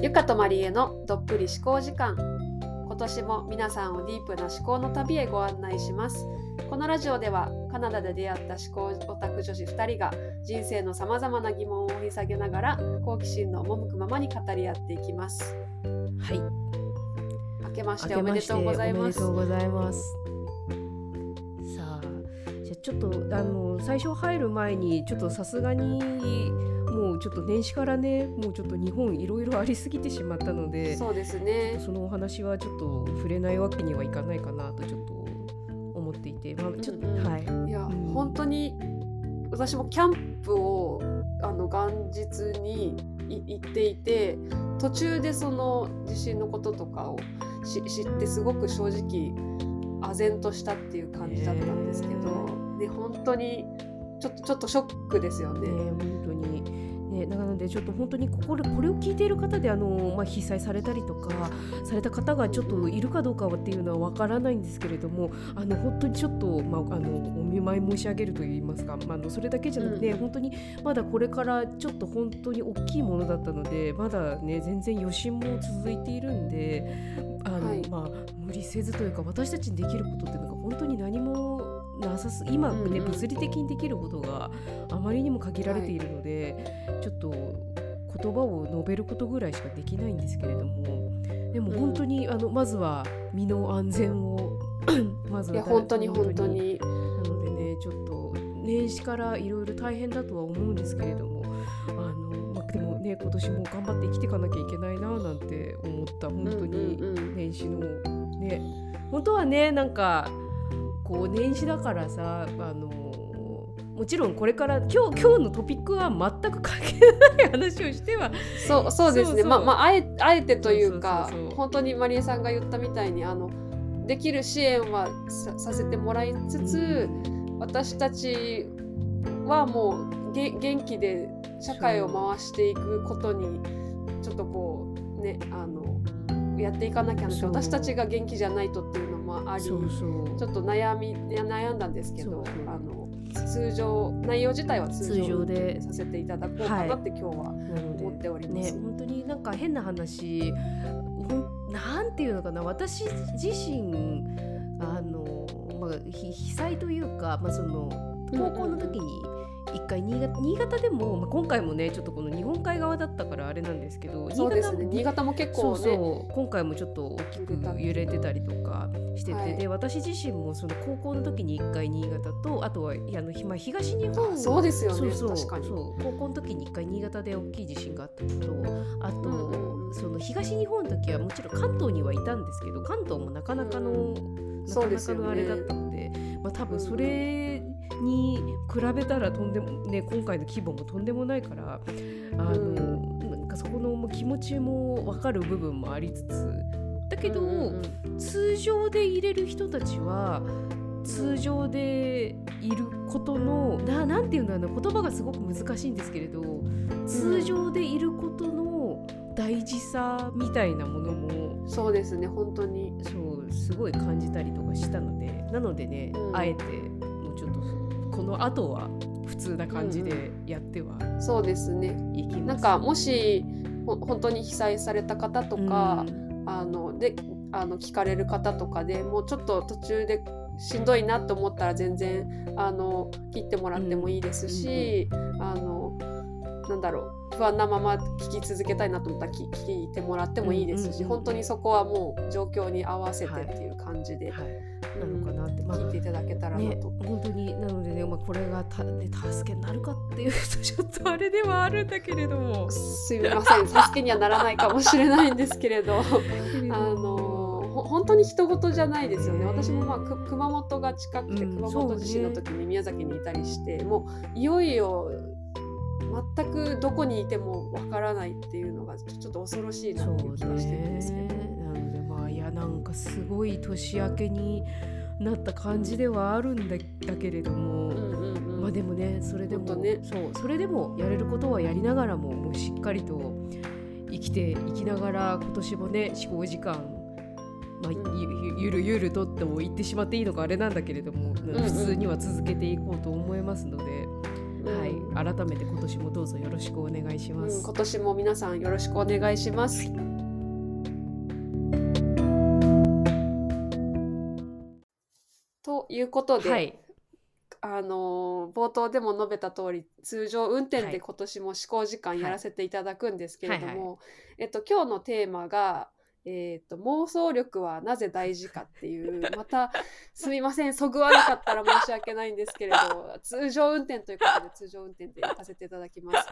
ゆかとまりえのどっぷり思考時間今年も皆さんをディープな思考の旅へご案内しますこのラジオではカナダで出会った思考オタク女子2人が人生のさまざまな疑問を掘り下げながら好奇心の赴くままに語り合っていきますはい。明けましておめでとうございま明けしておめでとうございます。さあ、じゃあちょっとあの最初入る前にちょっとさすがにもうちょっと年始からね、もうちょっと日本いろいろありすぎてしまったので、そうですねそのお話はちょっと触れないわけにはいかないかなとちょっと思っていて、まあちょっと、うんうんはい。いや、うん本当に私もキャンプをあの元日にい行っていて途中でその地震のこととかをし知ってすごく正直唖然としたっていう感じだったんですけど、ね、本当にちょっとちょっとショックですよね。ね、本当に。ね、なのでちょっと本当にここでこれを聞いている方であの、まあ、被災されたりとかされた方がちょっといるかどうかはっていうのはわからないんですけれどもあの本当にちょっと、まあ、あのお見舞い申し上げるといいますか、まあ、あのそれだけじゃなくて、うん。本当にまだこれからちょっと本当に大きいものだったのでまだね全然余震も続いているんであの、はい。まあ、無理せずというか私たちにできることっていうのが本当に何もなさす今ね、うんうん物理的にできることがあまりにも限られているので、ちょっと言葉を述べることぐらいしかできないんですけれどもでも本当に、あのまずは身の安全を まずいはや本当に本当に。なのでねちょっと年始からいろいろ大変だとは思うんですけれどもあの、まあ、でもね今年も頑張って生きていかなきゃいけないななんて思った本当にうんうんうん。年始のね。本当はねなんかこう年始だからさあのもちろんこれから今日今日のトピックは全く関係ない話をしてはそうそうですね。まあまああえあえてというか本当にマリエさんが言ったみたいにあのできる支援はささせてもらいつつ、私たちはもうげ元気で社会を回していくことにちょっとこうねあのやっていかなきゃな私たちが元気じゃないとっていうのもありちょっと悩み悩んだんですけどあの通常内容自体は通通常常で。でさせていただこうかなって今日は思っております。ね本当になんか変な話なんていうのかな私自身あの、まあ、ひ被災というか、まあ、その高校の時に一回新潟新潟でも、まあ、今回もねちょっとこの日本海側だったからあれなんですけどそうですね。新潟も結構ねそうそう今回もちょっと大きく揺れてたりとかしてて、はい。で私自身もその高校の時に1回新潟とあとはあの、まあ、東日本あそうですよね。そうそうそう。高校の時に1回新潟で大きい地震があったのとあと、うんその東日本の時はもちろん関東にはいたんですけど関東もなかなかの、うんなかそうですよね。なかのあれだった。ので、まあ、多分それに比べたらとんでもね今回の規模もとんでもないからあの、うん。なんかそこの気持ちも分かる部分もありつつ。だけど、うんうんうん。通常で入れる人たちは通常でいることのななんていうんだろうな言葉がすごく難しいんですけれど通常でいることの大事さみたいなものもそうですね本当に。そうすごい感じたりとかしたのでなのでね、うん。あえてもうちょっとこの後は普通な感じでやってはそうですね。いきます。なんかもしほ本当に被災された方とか、あのであの聞かれる方とかでもうちょっと途中でしんどいなと思ったら全然あの切ってもらってもいいですし、あのなんだろう不安なまま聞き続けたいなと思ったら聞聞いてもらってもいいですし、うんうんうん本当にそこはもう状況に合わせてっていう感じで、はい、うなんのかなって、まあ聞いていただけたらなね、と。本当になのでね、まあ、これがた、ね、助けになるかっていうと ちょっとあれではあるんだけれども。すみません助けにはならないかもしれないんですけれど。あのほ本当に人事じゃないですよね。ね私も、まあ、く熊本が近くてうん熊本地震の時に宮崎にいたりして、もういよいよ全くどこにいてもわからないっていうのがちょっと恐ろしいなっていう気がしてるんですけど。ねなのでまあいやなんかすごい年明けになった感じではあるんだだけれども、うんうんうん。まあでもねそれでも、ね。そうそれでもやれることはやりながらももうしっかりと生きていきながら今年もね思考時間まあ、ゆるゆるとっても言ってしまっていいのかあれなんだけれども、んうん。普通には続けていこうと思いますので、うはい、改めて今年もどうぞよろしくお願いします。うん、今年も皆さんよろしくお願いします。ということで、はい、あの冒頭でも述べた通り通常運転はい。で今年も試行時間やらせていただくんですけれども、はいはえっと、今日のテーマが、えっと「妄想力はなぜ大事か」っていう またすみませんそぐわなかったら申し訳ないんですけれど通常運転ということで通常運転でさせていただきます。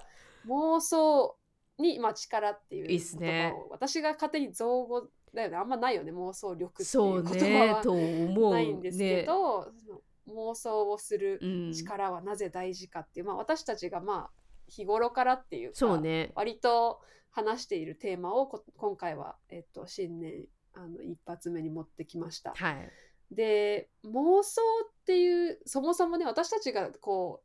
妄想に、まあ、力っていう言葉ねを私が勝手に造語だよね。あんまないよね妄想力っていそうう言葉は。ねと思うないんですけど、その妄想をするね、うん、力はなぜ大事かっていう、まあ、私たちがまあ日頃からっていうかそうね。割と話しているテーマをこ今回は、えっと、新年あの一発目に持ってきました。はい。で妄想っていうそもそもね私たちがこ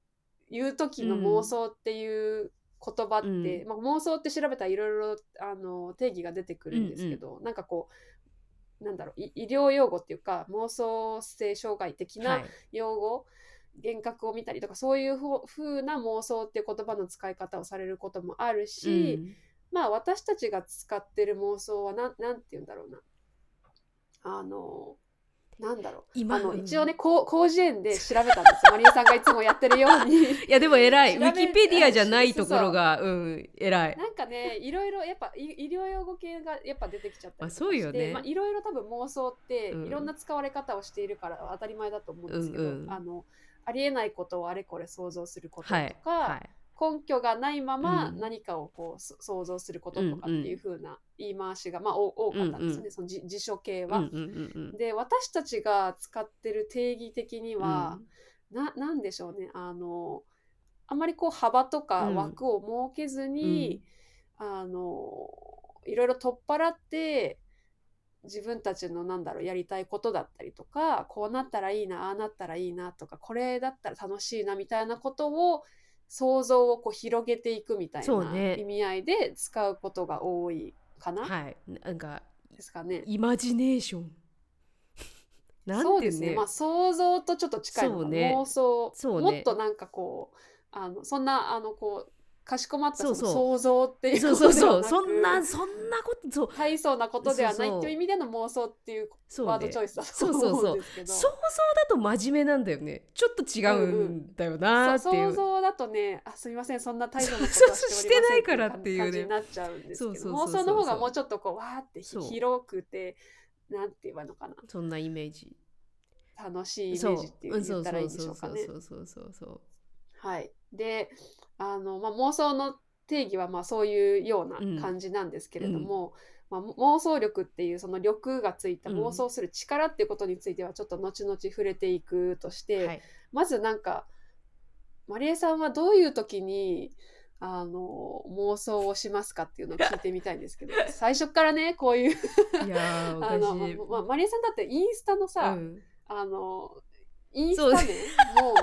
う言う時の妄想っていう言葉って、うん。まあ、妄想って調べたらいろいろあの定義が出てくるんですけど、なんかこうなんだろうい医療用語っていうか妄想性障害的はない用語、幻覚を見たりとかそうい。うふ風な妄想っていう言葉の使い方をされることもあるし、うんまあ私たちが使ってる妄想はなんなんて言うんだろうな。あのなんだろう。今あの一応ねこう広辞苑で調べたんですよ。マリエさんがいつもやってるように。いやでも偉い。ウィキペディアじゃないところがうん偉い。なんかねいろいろやっぱい医療用語系がやっぱ出てきちゃったりそうよね。してまあいろいろ多分妄想ってうん。いろんな使われ方をしているから当たり前だと思うんですけど、うんうん。あのありえないことをあれこれ想像することとか、はい。はい根拠がないままうん。何かをこうそ想像することとかっていう風な言い回しが、まあ、お多かったんですよね、そのじ辞書系は。で私たちが使ってる定義的には、ななんでしょうね。あのあまりこう幅とかうん。枠を設けずに、あのいろいろ取っ払って自分たちのなんだろうやりたいことだったりとかこうなったらいいなああなったらいいなとかこれだったら楽しいなみたいなことを想像をこう広げていくみたいな意味合いで使うことが多いかな、はい。なんかですかね。イマジネーション。なんそうですね。まあ想像とちょっと近い。のね。妄想。そうね。もっとなんかこうあのそんなあのこうかしこまったそうそう。その想像っていうそうことそうそうそんなそんなことそう。大層なことではないそうそうっていう意味での妄想っていうそうワードねチョイスだとそうそうそう。思うんですけど。想像だと真面目なんだよね。ちょっと違うんだよなーっていう,、そう想像だとねあすみませんそんな大層なことそうはそうしてないからっていうね感じになっちゃうんですけどそうそうそうそう。妄想の方がもうちょっとこうわーってひそう。広くてなんて言えばいいのかな。そんなイメージ。楽しいイメそうージっていう言ったらいいんでしょうかね。そうそうそうそうそうはい、であの、まあ、妄想の定義はまあそういうような感じなんですけれども、まあ、妄想力っていうその力がついたうん。妄想する力っていうことについてはちょっと後々触れていくとして、はい。まずなんかまりえさんはどういう時にあの妄想をしますかっていうのを聞いてみたいんですけど 最初からねこういうい あの、ままりえさんだってインスタのさ、うん。あのインスタねもう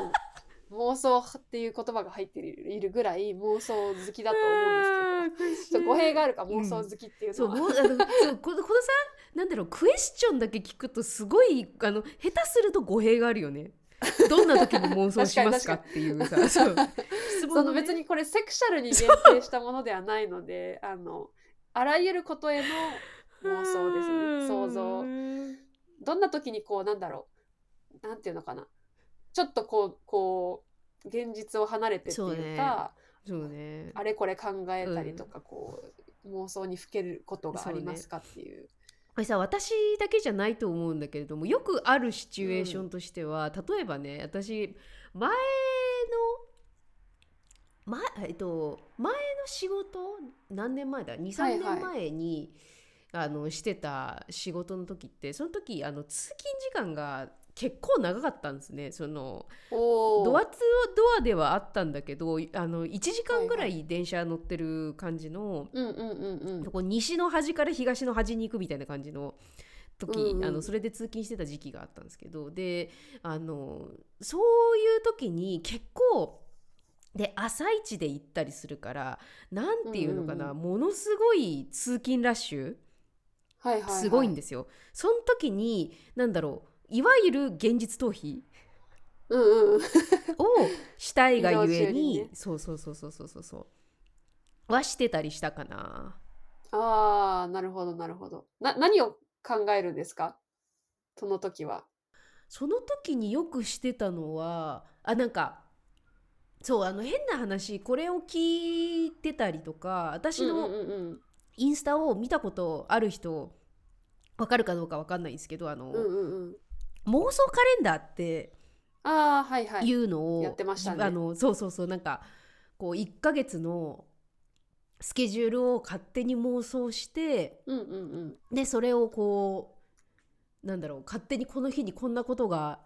妄想っていう言葉が入っているぐらい妄想好きだと思うんですけど。語弊があるか妄想好きっていうそうのは、もうあのそうこのこのさなんだろうクエスチョンだけ聞くとすごいあの下手すると語弊があるよね。どんな時に妄想しますかっていうさ。そう。質問そのね別にこれセクシャルに限定したものではないのであのあらゆることへの妄想ですね。想像。どんな時にこうなんだろう。なんていうのかなちょっとこうこう現実を離れてっていうかそうね。あれこれ考えたりとか、こう妄想にふけることがありますかっていう。これさ私だけじゃないと思うんだけれどもよくあるシチュエーションとしては、例えばね私前の前,、えっと、前の仕事何年前だ？23はいはい。年前に、あのしてた仕事の時ってその時あの通勤時間が結構長かったんですね。そのおドアツドアではあったんだけどあの1時間ぐらい電車乗ってる感じの、西の端から東の端に行くみたいな感じの時、うんうん。あのそれで通勤してた時期があったんですけどであのそういう時に結構で朝一で行ったりするからなんていうのかな、うん。ものすごい通勤ラッシュはいはいはい、すごいんですよ。その時になんだろういわゆる現実逃避うんうんうん。したいがゆえにねそうそうそうそうそうそうそう。はしてたりしたかな。ああなるほどなるほど。な何を考えるんですか？その時は。その時によくしてたのはあなんかそうあの変な話これを聞いてたりとか私のインスタを見たことある人わかるかどうかわかんないんですけどあの、うんうんうん妄想カレンダーってああはいはい。いうのを、やってましたね。あのそうそうそうなんかこう1ヶ月のスケジュールを勝手に妄想してうんうんうん。でそれをこうなんだろう勝手にこの日にこんなことが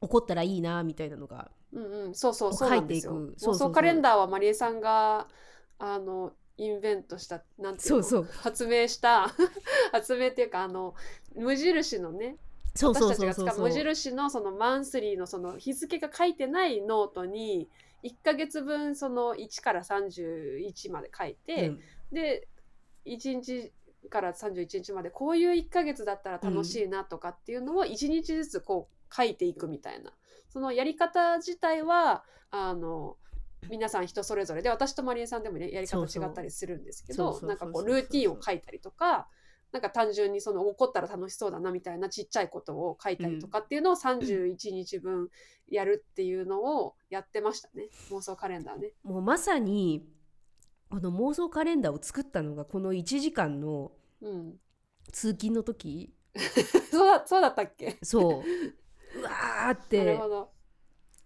起こったらいいなみたいなのがうんうん。そうそうそう書いていく。妄想カレンダーはマリエさんがあの invent したなんていうの？そうそう。発明した 発明っていうかあの無印のね私たちが使そう無印のそのマンスリーのその日付が書いてないノートに1ヶ月分その1から31まで書いて、うん。で1日から31日までこういう1ヶ月だったら楽しいなとかっていうのを1日ずつこう書いていくみたいな。そのやり方自体はあの皆さん人それぞれで私とマリエさんでもねやり方違ったりするんですけどなんかこうルーティンを書いたりとかなんか単純にその怒ったら楽しそうだなみたいなちっちゃいことを書いたりとかっていうのを31日分やるっていうのをやってましたね。妄想カレンダーね。もうまさにこの妄想カレンダーを作ったのがこの1時間のうん、通勤の時。そうだそうだったっけ？そう。うわーって。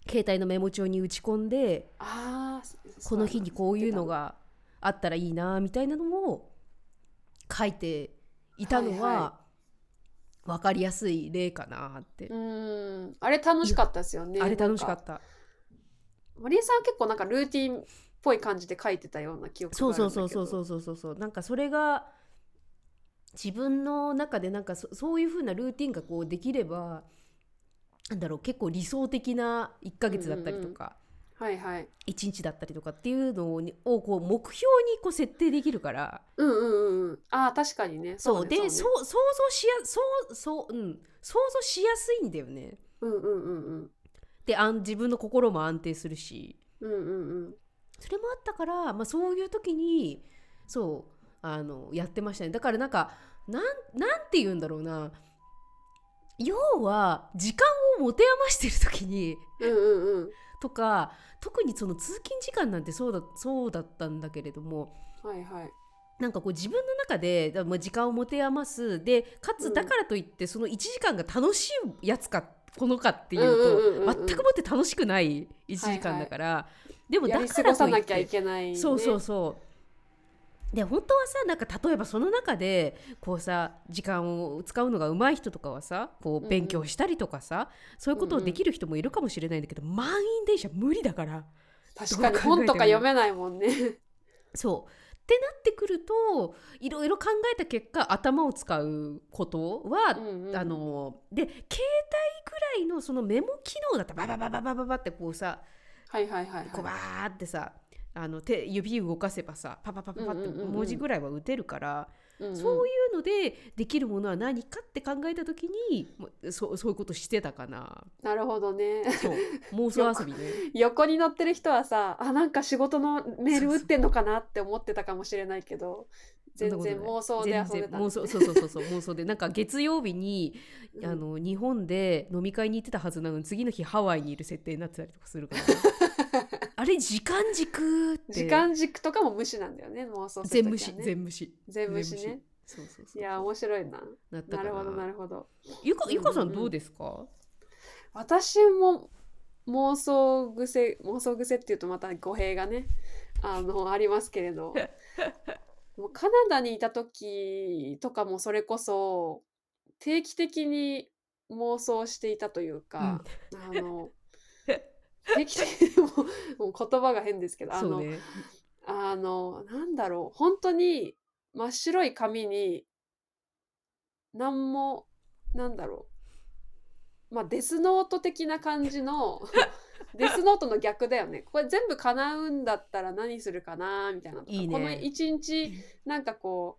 携帯のメモ帳に打ち込んでああこの日にこういうのがあったらいいなみたいなのを書いていたのは分かりやすい例かなって、うん。あれ楽しかったですよね。あれ楽しかった。マリエさんは結構なんかルーティンっぽい感じで書いてたような記憶そうがあるんだけど。そうそうそうそうそうそうそうなんかそれが自分の中でなんかそそういう風なルーティンがこうできればなんだろう結構理想的な1ヶ月だったりとか、はいはい。1日だったりとかっていうのをこう目標にこう設定できるからうんうんうんうん。ああ確かにね。そうでねそう想像しやそうそううん想像しやすいんだよね。うんうんうんうん。であん自分の心も安定するしうんうんうん。それもあったから、まあ、そういう時にそうあのやってましたねだからなんかなんなんて言うんだろうな要は時間を持て余してる時にうんうんうん。とか特にその通勤時間なんてそうだそうだったんだけれどもはいはい。なんかこう自分の中でだまあ時間を持て余すでかうんつだからといってその1時間が楽しいやつかこのかっていうと全くもって楽しくない1時間だから、でもだやり過からといっごさなきゃいてけない、ね。そうそうそうで本当はさなんか例えばその中でこうさ時間を使うのが上手い人とかはさこうんううん勉強したりとかさ、そういうことをできる人もいるかもしれないんだけど、満員電車無理だから。確かに。本とか読めないもんね。そう。ってなってくるといろいろ考えた結果頭を使うことは、うんうん。あので携帯ぐらいのそのメモ機能だったらバババババババってこうさはいはいはいこうバはい。ーってさあの手指動かせばさパパパパパって文字ぐらいは打てるから、うんうん。そういうのでできるものは何かって考えた時にそうそういうことしてたかな。なるほどね。そう 妄想遊びね。横に乗ってる人はさあなんか仕事のメール打ってんのかなって思ってたかもしれないけど全然妄想で遊んでたん妄想そうそうそうそう。妄想でなんか月曜日に、うん。あの日本で飲み会に行ってたはずなのに次の日ハワイにいる設定になってたりとかするから。あれ時間軸って。時間軸とかも無視なんだよね妄想する全無視全無視。全無視ね。そうそうそういや面白いな。なるほどなるほど。ゆかゆかさうんうん。うんんどうですか、私も妄想癖妄想癖っていうとまた語弊がねあのありますけれど もうカナダにいた時とかもそれこそ定期的に妄想していたというか、あの 定期的にも もう言葉が変ですけどあの、あのなんだろう本当に真っ白い紙に何もなんだろうまあデスノート的な感じのデスノートの逆だよね。これ全部叶うんだったら何するかなみたいなとか。いいね。この一日なんかこ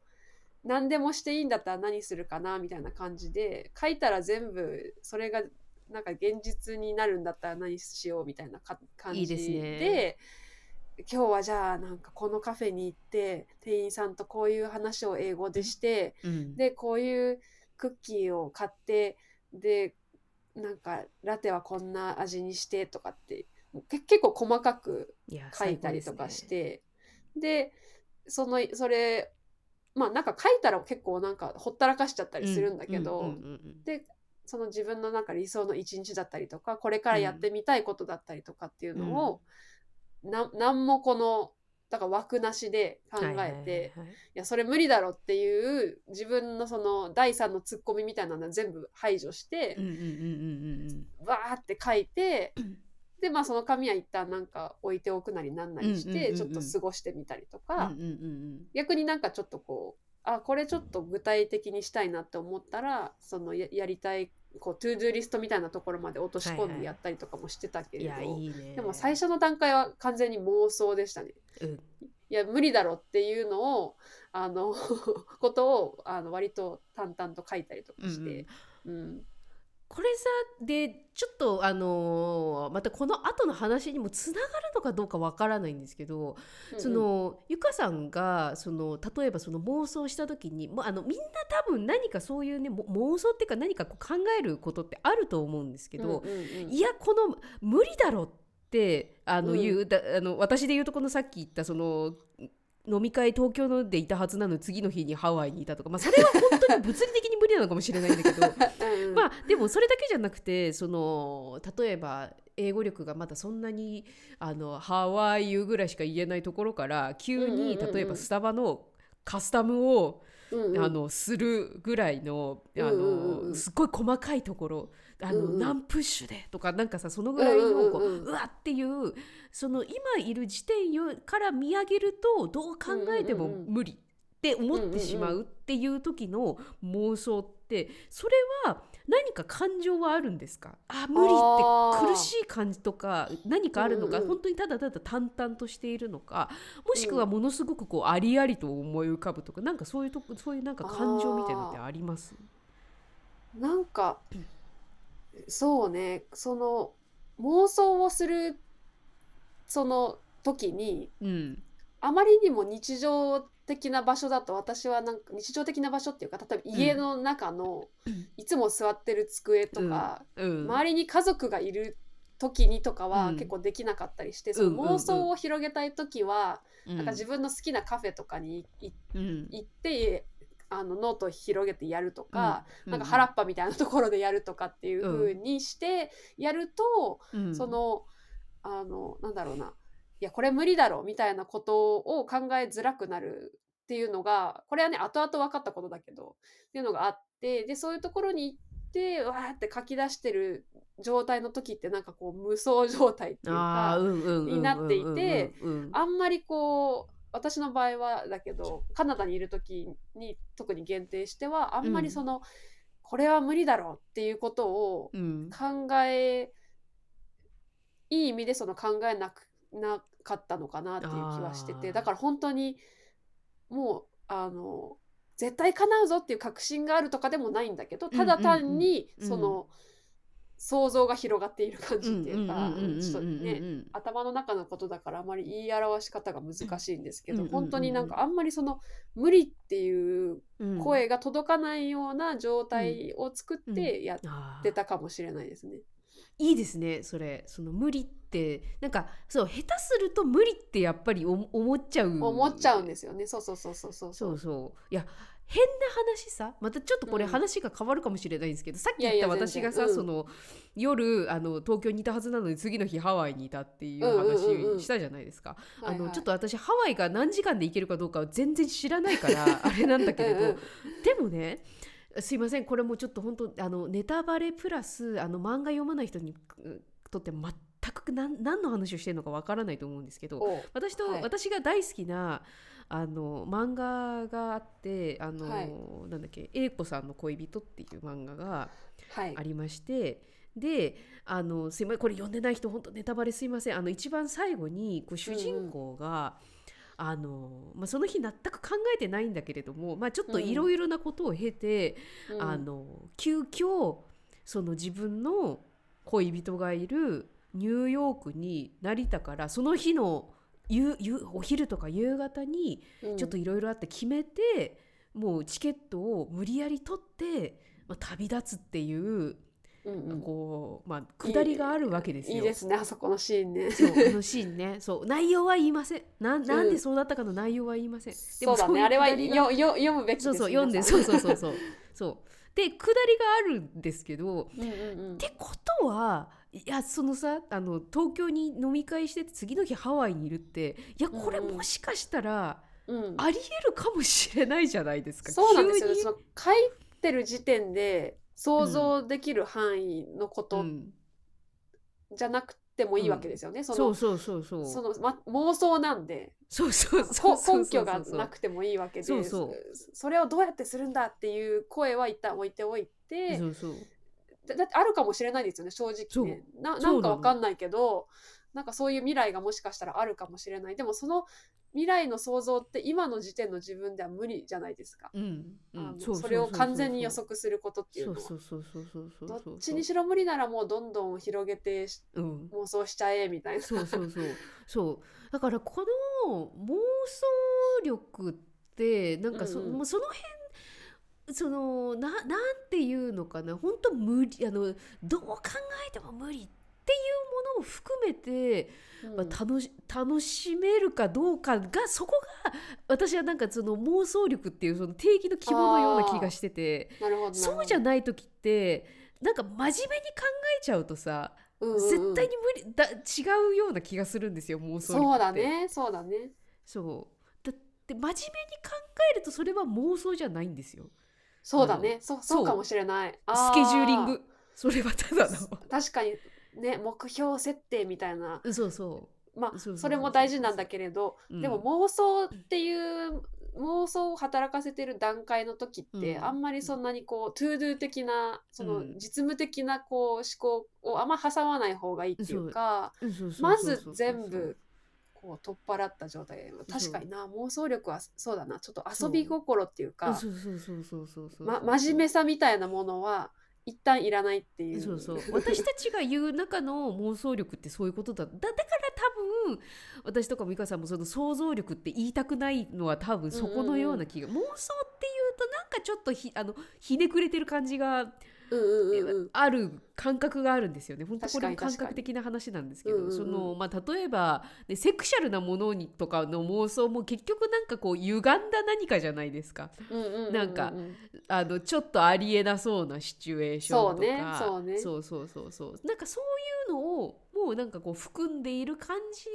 う何でもしていいんだったら何するかなみたいな感じで書いたら全部それがなんか現実になるんだったら何しようみたいなか感じいいですね。で今日はじゃあなんかこのカフェに行って店員さんとこういう話を英語でして、うん。でこういうクッキーを買ってでなんかラテはこんな味にしてとかってけ結構細かく書いたりとかし最てで,、そのそれまあなんか書いたら結構なんかほったらかしちゃったりするんだけど、でその自分のなんか理想の一日だったりとかこれからやってみたいことだったりとかっていうのを、ななんもこのだから枠なしで考えて、いやそれ無理だろっていう自分のその第三のツッコミみたいなのは全部排除してわーって書いて でまあその紙は一旦なんか置いておくなりなんなりしてちょっと過ごしてみたりとうんか、うんうんうん。逆になんかちょっとこうあこれちょっと具体的にしたいなって思ったらそのややりたいこう to do リストみたいなところまで落とし込んはいはい。でやったりとかもしてたけれど、いいね。でも最初の段階は完全に妄想でしたね。うん。いや無理だろっていうのをあの ことをあの割と淡々と書いたりとかして、うんこれさでちょっとあのーまたこの後の話にもつながるのかどうかわからないんですけど、そのゆかさんがその例えばその妄想した時にもうあのみんな多分何かそういうねも妄想っていうか何かこう考えることってあると思うんですけど、うんうんうん。いやこの無理だろってあのうん。言う、だあの私で言うとこのさっき言ったその飲み会東京のでいたはずなのに次の日にハワイにいたとか、まあ、それは本当に物理的に無理なのかもしれないんだけど。うんまあでもそれだけじゃなくてその例えば英語力がまだそんなにあのハワイユぐらいしか言えないところから急に例えばスタバのカスタムをうんうん。あのするぐらいのあのすっごい細かいところあの、うんうん。何プッシュでとかなんかさそのぐらいのこう,、うんうんうんうん。わっていうその今いる時点よから見上げるとどう考えてもうんうんうん無理って思ってしまうっていう時の妄想ってそれは何か感情はあるんですか？あ無理って苦しい感じとか何かあるのか、うんうんうん。本当にただただ淡々としているのか？もしくはものすごくこうありありと思い浮かぶとかなんかそういうとこそういうなんか感情みたいなのってあります？なんかそうね。その妄想をするその時にうん。あまりにも日常的な場所だと私はなんか日常的な場所っていうか例えば家の中のいつも座ってる机とか、うん。周りに家族がいる時にとかはうん。結構できなかったりして、その妄想を広げたい時は、うん。なんか自分の好きなカフェとかに行ってあのノートを広げてやるとか、うん。なんか原っぱみたいなところでやるとかっていう風にしてやると、うん。そのあのなんだろうないやこれ無理だろみたいなことを考えづらくなるっていうのがこれはね後々分かったことだけどっていうのがあってでそういうところに行ってわーって書き出してる状態の時ってなんかこう無双状態っていうかになっていてあんまりこう私の場合はだけどカナダにいる時に特に限定してはあんまりその、これは無理だろうっていうことをうん。考えいい意味でその考えなくなかったのかなっていう気はしててだから本当にもうあの絶対叶うぞっていう確信があるとかでもないんだけどただ単にうん。うん。その想像が広がっている感じっていうかねうん頭の中のことだからあまり言い表し方が難しいんですけど、本当になんかあんまりその無理っていううん声が届かないような状態を作ってやってたかもしれないですね。いいですねそれ。その無理ってなんかそう下手すると無理ってやっぱりお思っちゃう思っちゃうんですよね。そうそうそうそうそう。そうそう。いや変な話さまたちょっとこれうん。話が変わるかもしれないんですけど、さっき言った私がさ、その夜あの東京にいたはずなのに次の日ハワイにいたっていううんうんうんうん。話したじゃないですか。あのはい。はいちょっと私ハワイが何時間で行けるかどうかは全然知らないから あれなんだけれどうんうん。でもねすいませんこれもちょっと本当あのネタバレプラスあの漫画読まない人にうとって全く何何の話をしてるのかわからないと思うんですけど私と、はい。私が大好きなあの漫画があってあの、はい。なんだっけ英子さんの恋人っていう漫画がはい。ありましてであのすいませんこれ読んでない人本当ネタバレすいません。あの一番最後にこう主人公が、あのまあ、その日全く考えてないんだけれども、まあ、ちょっといろいろなことを経て、うん。あの急遽その自分の恋人がいるニューヨークに成田からその日の夕夕お昼とか夕方にうん。ちょっといろいろあって決めて、もうチケットを無理やり取って、まあ、旅立つっていう、うんうん。こうまあ下りがあるわけですよ。いいですねあそこのシーンね。そう あのシーンね。そう内容は言いません。なんなんでそうだったかの内容は言いません、でそうだいねあれはよよ読むべきですそうそう読んでそうそうそうそう。そう。で下りがあるんですけどうんうんうん。ってことはいやそのさあの東京に飲み会してて次の日ハワイにいるっていやこれうんうんもしかしたらうん。ありえるかもしれないじゃないですか。そうなんですよ。急に？その書いてる時点で想像できる範囲のことうん。じゃなくてもいいわけですよね、そのそうそうそうそう。その、ま、妄想なんで。そうそうそうこそう。根拠がなくてもいいわけでそうそう。それをどうやってするんだっていう声は一旦置いておいて。そうそうだだってあるかもしれないですよね正直ね。ななんかわかんないけどなんかそういう未来がもしかしたらあるかもしれない。でもその未来の想像って今の時点の自分では無理じゃないですか、うんそれを完全に予測することっていうのは。そうそうそうそうそうそう。そうどっちにしろ無理ならもうどんどん広げてしうん。妄想しちゃえみたいな。そうそうそう。そう。だからこの妄想力ってなんかそ,、うんその辺そのななんていうのかな。本当無理あのどう考えても無理っていうものを含めて、うん。まあ、楽し楽しめるかどうかがそこが私はなんかその妄想力っていうその定義の希望のような気がしててそうじゃない時ってなんか真面目に考えちゃうとさうんうんうん。絶対に無理だ違うような気がするんですよ妄想力って。そうだねそうだね。そう。だって真面目に考えるとそれは妄想じゃないんですよそうだね。そうそうかもしれない。スケジューリングそれはただの。確かにね目標設定みたいな。そうそまあそれも大事なんだけれどう、うん。でも妄想っていう妄想を働かせてる段階の時って、うん。あんまりそんなにこう to do 的なそのうん。実務的なこう思考をあんま挟まない方がいいっていうかまず全部こう取っ払った状態。で確かにな。妄想力はそうだな。ちょっと遊び心っていううんか、真面目さみたいなものは一旦いらないっていう。そうそう私たちが言う中の妄想力ってそういうことだだだから多分私とか美香さんもその想像力って言いたくないのは多分そこのような気が、妄想っていうとなんかちょっとひあのひねくれてる感じがうんうんうんうんある感覚があるんですよね。本当これも感覚的な話なんですけど、うんうんうん。そのまあ例えば、ね、セクシャルなものにとかの妄想も結局なんかこう歪んだ何かじゃないですか。なんかあのちょっとありえなそうなシチュエーションとか、そうね。そうそうそうそう。なんかそういうのをもうなんかこう含んでいる感じ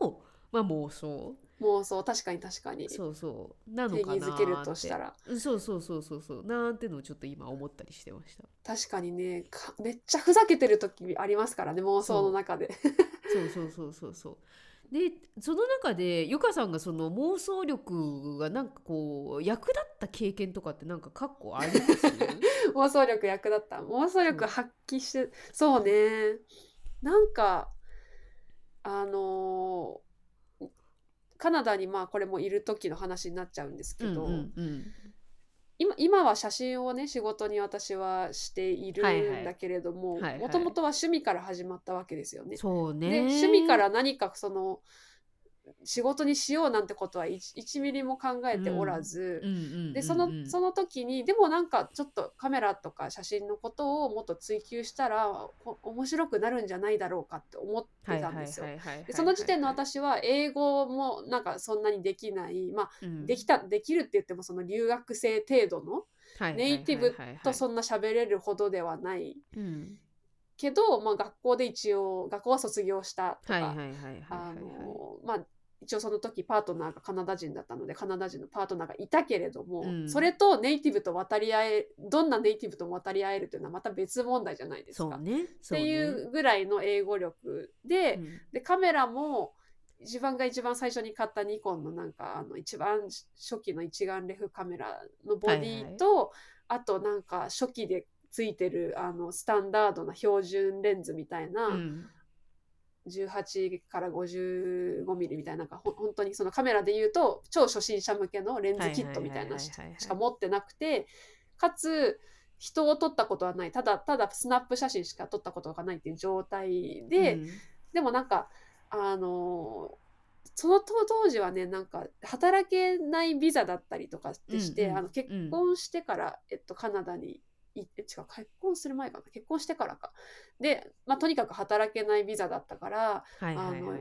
のまあ妄想。妄想確かに確かに。そうそう。なの定かなけるとしたら。そうそうそうそうそう。なんてのをちょっと今思ったりしてました。確かにね。かめっちゃふざけてる時ありますからね妄想の中で。そうそうそうそうそう。でその中でゆかさんがその妄想力がなんかこう役立った経験とかってなんか過去あります？妄想力役立った。妄想力発揮してそうね。なんかあのーカナダにまあこれもいる時の話になっちゃうんですけど、うんうんうん今今は写真をね仕事に私はしているんだけれどももともとは趣味から始まったわけですよね。そうね。で趣味から何かその仕事にしようなんてことは 1, ミリも考えておらず、でそのその時にでもなんかちょっとカメラとか写真のことをもっと追求したらお面白くなるんじゃないだろうかって思ってたんですよ。でその時点の私は英語もなんかそんなにできない。まあうん。できたできるって言ってもその留学生程度のネイティブとそんな喋れるほどではない。うん。けど、まあ、学校で一応学校は卒業したとか、あはいのまあ一応その時パートナーがカナダ人だったのでカナダ人のパートナーがいたけれども、うん。それとネイティブと渡り合えどんなネイティブとも渡り合えるというのはまた別問題じゃないですか。そうね。っていうぐらいの英語力で,、うん。でカメラも自分が一番最初に買ったニコンのなんかあの一番初期の一眼レフカメラのボディと、あとなんか初期でついてるあのスタンダードな標準レンズみたいな、うん18から55ミリみたいななんかほ本当にそのカメラで言うと超初心者向けのレンズキットみたいなのしか持ってなくてかつ人を撮ったことはない。ただただスナップ写真しか撮ったことがないっていう状態で、うん。でもなんかあのその当時はねなんか働けないビザだったりとかってして、うんうん。あの結婚してから、えっと、カナダに違う結婚する前かな？結婚してからか。で、まあ、とにかく働けないビザだったからはいはいはいはい。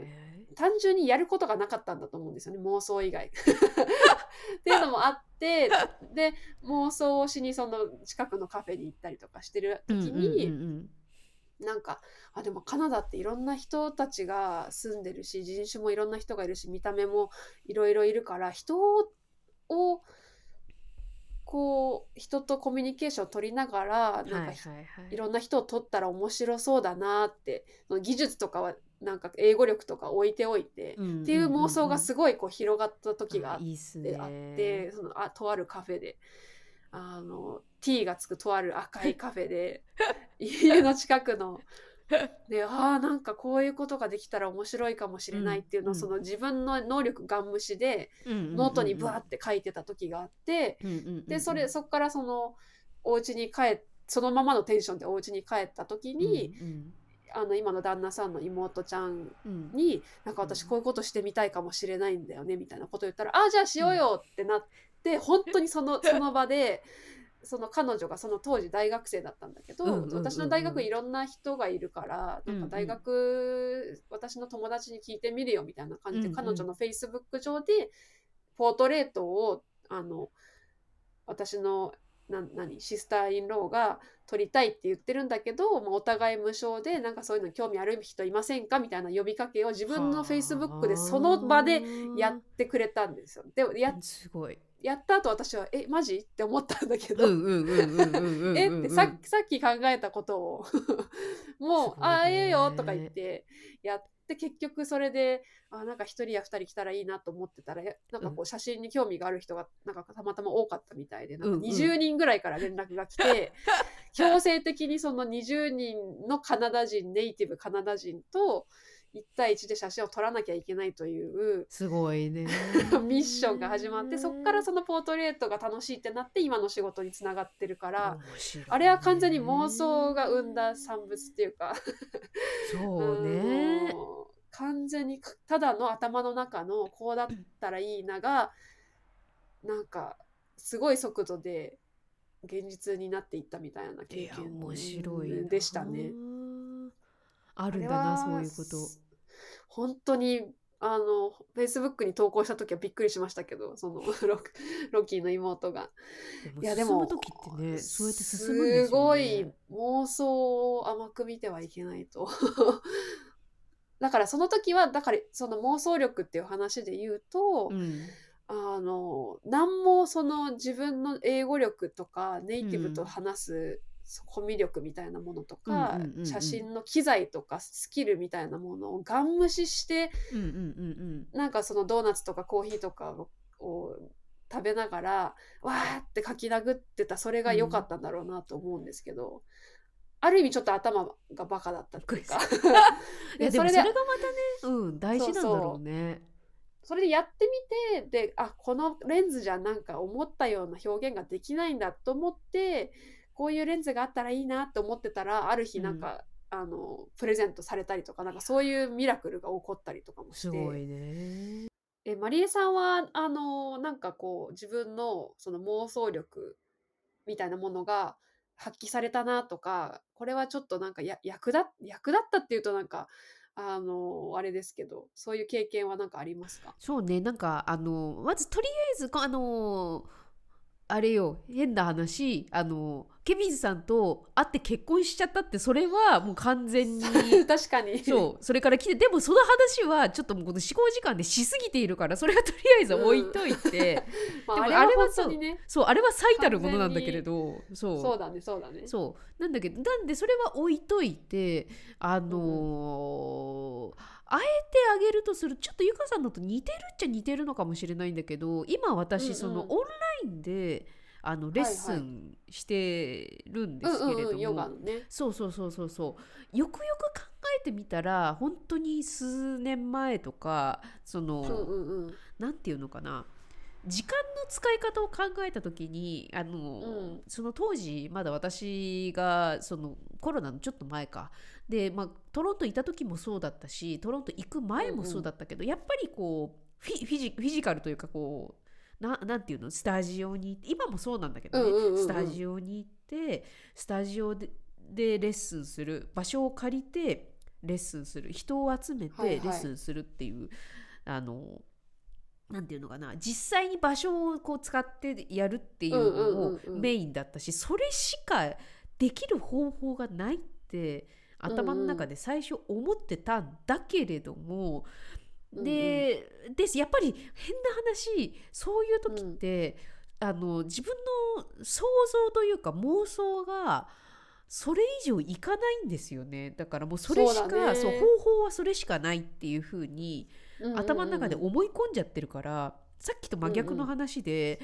単純にやることがなかったんだと思うんですよね妄想以外。っていうのもあってで妄想をしにその近くのカフェに行ったりとかしてる時に、うんうんうん。なんかあでもカナダっていろんな人たちが住んでるし人種もいろんな人がいるし見た目もいろいろいるから人をこう人とコミュニケーションを取りながらうんなんかはいろんな人を取ったら面白そうだなってその技術とかはなんか英語力とか置いておいて、うんっていう妄想がうんすごいこう広がった時があっあいいっすね。てあってそのあとあるカフェであの T がつくとある赤いカフェで 家の近くの でああなんかこういうことができたら面白いかもしれないっていうのを、うんその自分の能力ガン無視でノートにブワーって書いてた時があって、でそれそっからそのお家に帰っそのままのテンションでお家に帰った時に、あの今の旦那さんの妹ちゃんになんか私こういうことしてみたいかもしれないんだよねみたいなこと言ったら、ああじゃあしようよってなって本当にその その場でその彼女がその当時大学生だったんだけど、うんうんうんうん。私の大学いろんな人がいるから、なんか大学私の友達に聞いてみるよみたいな感じで、うんうん。彼女のフェイスブック上でポートレートをあの私のな何？シスターインローが撮りたいって言ってるんだけど、まあ、お互い無償でなんかそういうのに興味ある人いませんかみたいな呼びかけを自分のフェイスブックでその場でやってくれたんですよ。でやすごい。やった後私は「えマジ?」って思ったんだけど「うんうんうんうんうんうんうん え？ってさっきさっき考えたことを。もう「すごいね。ああええよ」とか言ってやって結局それであなんか1人や2人来たらいいなと思ってたらえなんかこう写真に興味がある人がなんかたまたま多かったみたいでなんかうんうん。20人ぐらいから連絡が来て、強制的にその20人のカナダ人ネイティブカナダ人と1対1で写真を撮らなきゃいけないというすごいね。ミッションが始まってそこからそのポートレートが楽しいってなって今の仕事につながってるから、ねあれは完全に妄想が生んだ産物っていうかそうね。うん完全にただの頭の中のこうだったらいいながなんかすごい速度で現実になっていったみたいない経や験でしたね。。あるんだなそういうこと。本当にあのフェイスブックに投稿した時はびっくりしましたけどその ロロッキーの妹が。いやでも進む時ってねそうやって進むんですよね。すごい妄想を甘く見てはいけないと。だからその時はだからその妄想力っていう話で言うと、うん。あの何もその自分の英語力とかネイティブと話す、コミュ力みたいなものとか、写真の機材とかスキルみたいなものをガン無視してうんうんうんなんかそのドーナツとかコーヒーとかをを食べながらわーって書き殴ってたそれが良かったんだろうなと思うんですけど、ある意味ちょっと頭がバカだったっていうかうん。いやでそれでもそれがまたね、うん大事なんだろうね。それでやってみてであこのレンズじゃなんか思ったような表現ができないんだと思ってこういうレンズがあったらいいなって思ってたらある日なんか、あのプレゼントされたりとかなんかそういうミラクルが起こったりとかもして。すごいね。えマリエさんはあのなんかこう自分のその妄想力みたいなものが発揮されたなとかこれはちょっとなんかや役立役立ったっていうとなんかあのあれですけどそういう経験はなんかありますか？そうねなんかあのまずとりあえずこあのあれよ変な話あのケビンさんと会って結婚しちゃったってそれはもう完全に。確かに。そう。それから来てでもその話はちょっともうこの思考時間でしすぎているからそれはとりあえず置いといて、までもあ、あれはそう。ね。そうあれは最たるものなんだけれどそう。そうだねそうだね。そう。なんだけどなんでそれは置いといてあのーあえてあげるとするちょっとゆかさんのと似てるっちゃ似てるのかもしれないんだけど今うんう私ん。そのオンラインであのレッスはいンしてるんでうんすけれども、そうそうそうそうそう。よくよく考えてみたら本当に数年前とかその、うんうんていうのかな。時間の使い方を考えた時にあの、うん。その当時まだ私がそのコロナのちょっと前か。で、まあ、トロントいた時もそうだったしトロント行く前もそうだったけど、やっぱりこうフィジカルというかこうななんていうの？スタジオに行って今もそうなんだけどね、うんうんうんうん。スタジオに行ってスタジオででレッスンする場所を借りてレッスンする人を集めてはいはい。レッスンするっていう、あのなんていうのかな。実際に場所をこう使ってやるっていうのうんうんもうんうん。メインだったし、それしかできる方法がないって頭の中で最初思ってたんだけれども、うんうんでです。やっぱり変な話そういう時って、あの自分の想像というか妄想がそれ以上いかないんですよね。だからもうそれしかそうだね。方法はそれしかないっていうふうに頭の中で思い込んじゃってるから、さっきと真逆の話で、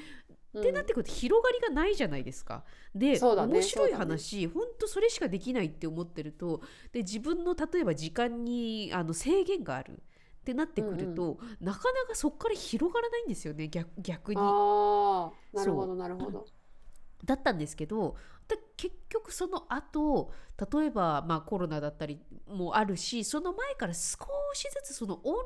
ってなってくると広がりがないじゃないですか。で、ね面白いそうだね。話、本当それしかできないって思ってるとで自分の例えば時間にあの制限があるってなってくると、なかなかそこから広がらないんですよね逆逆に。ああなるほどなるほど。だったんですけどで結局その後例えばまあコロナだったりもあるしその前から少しずつそのオンラ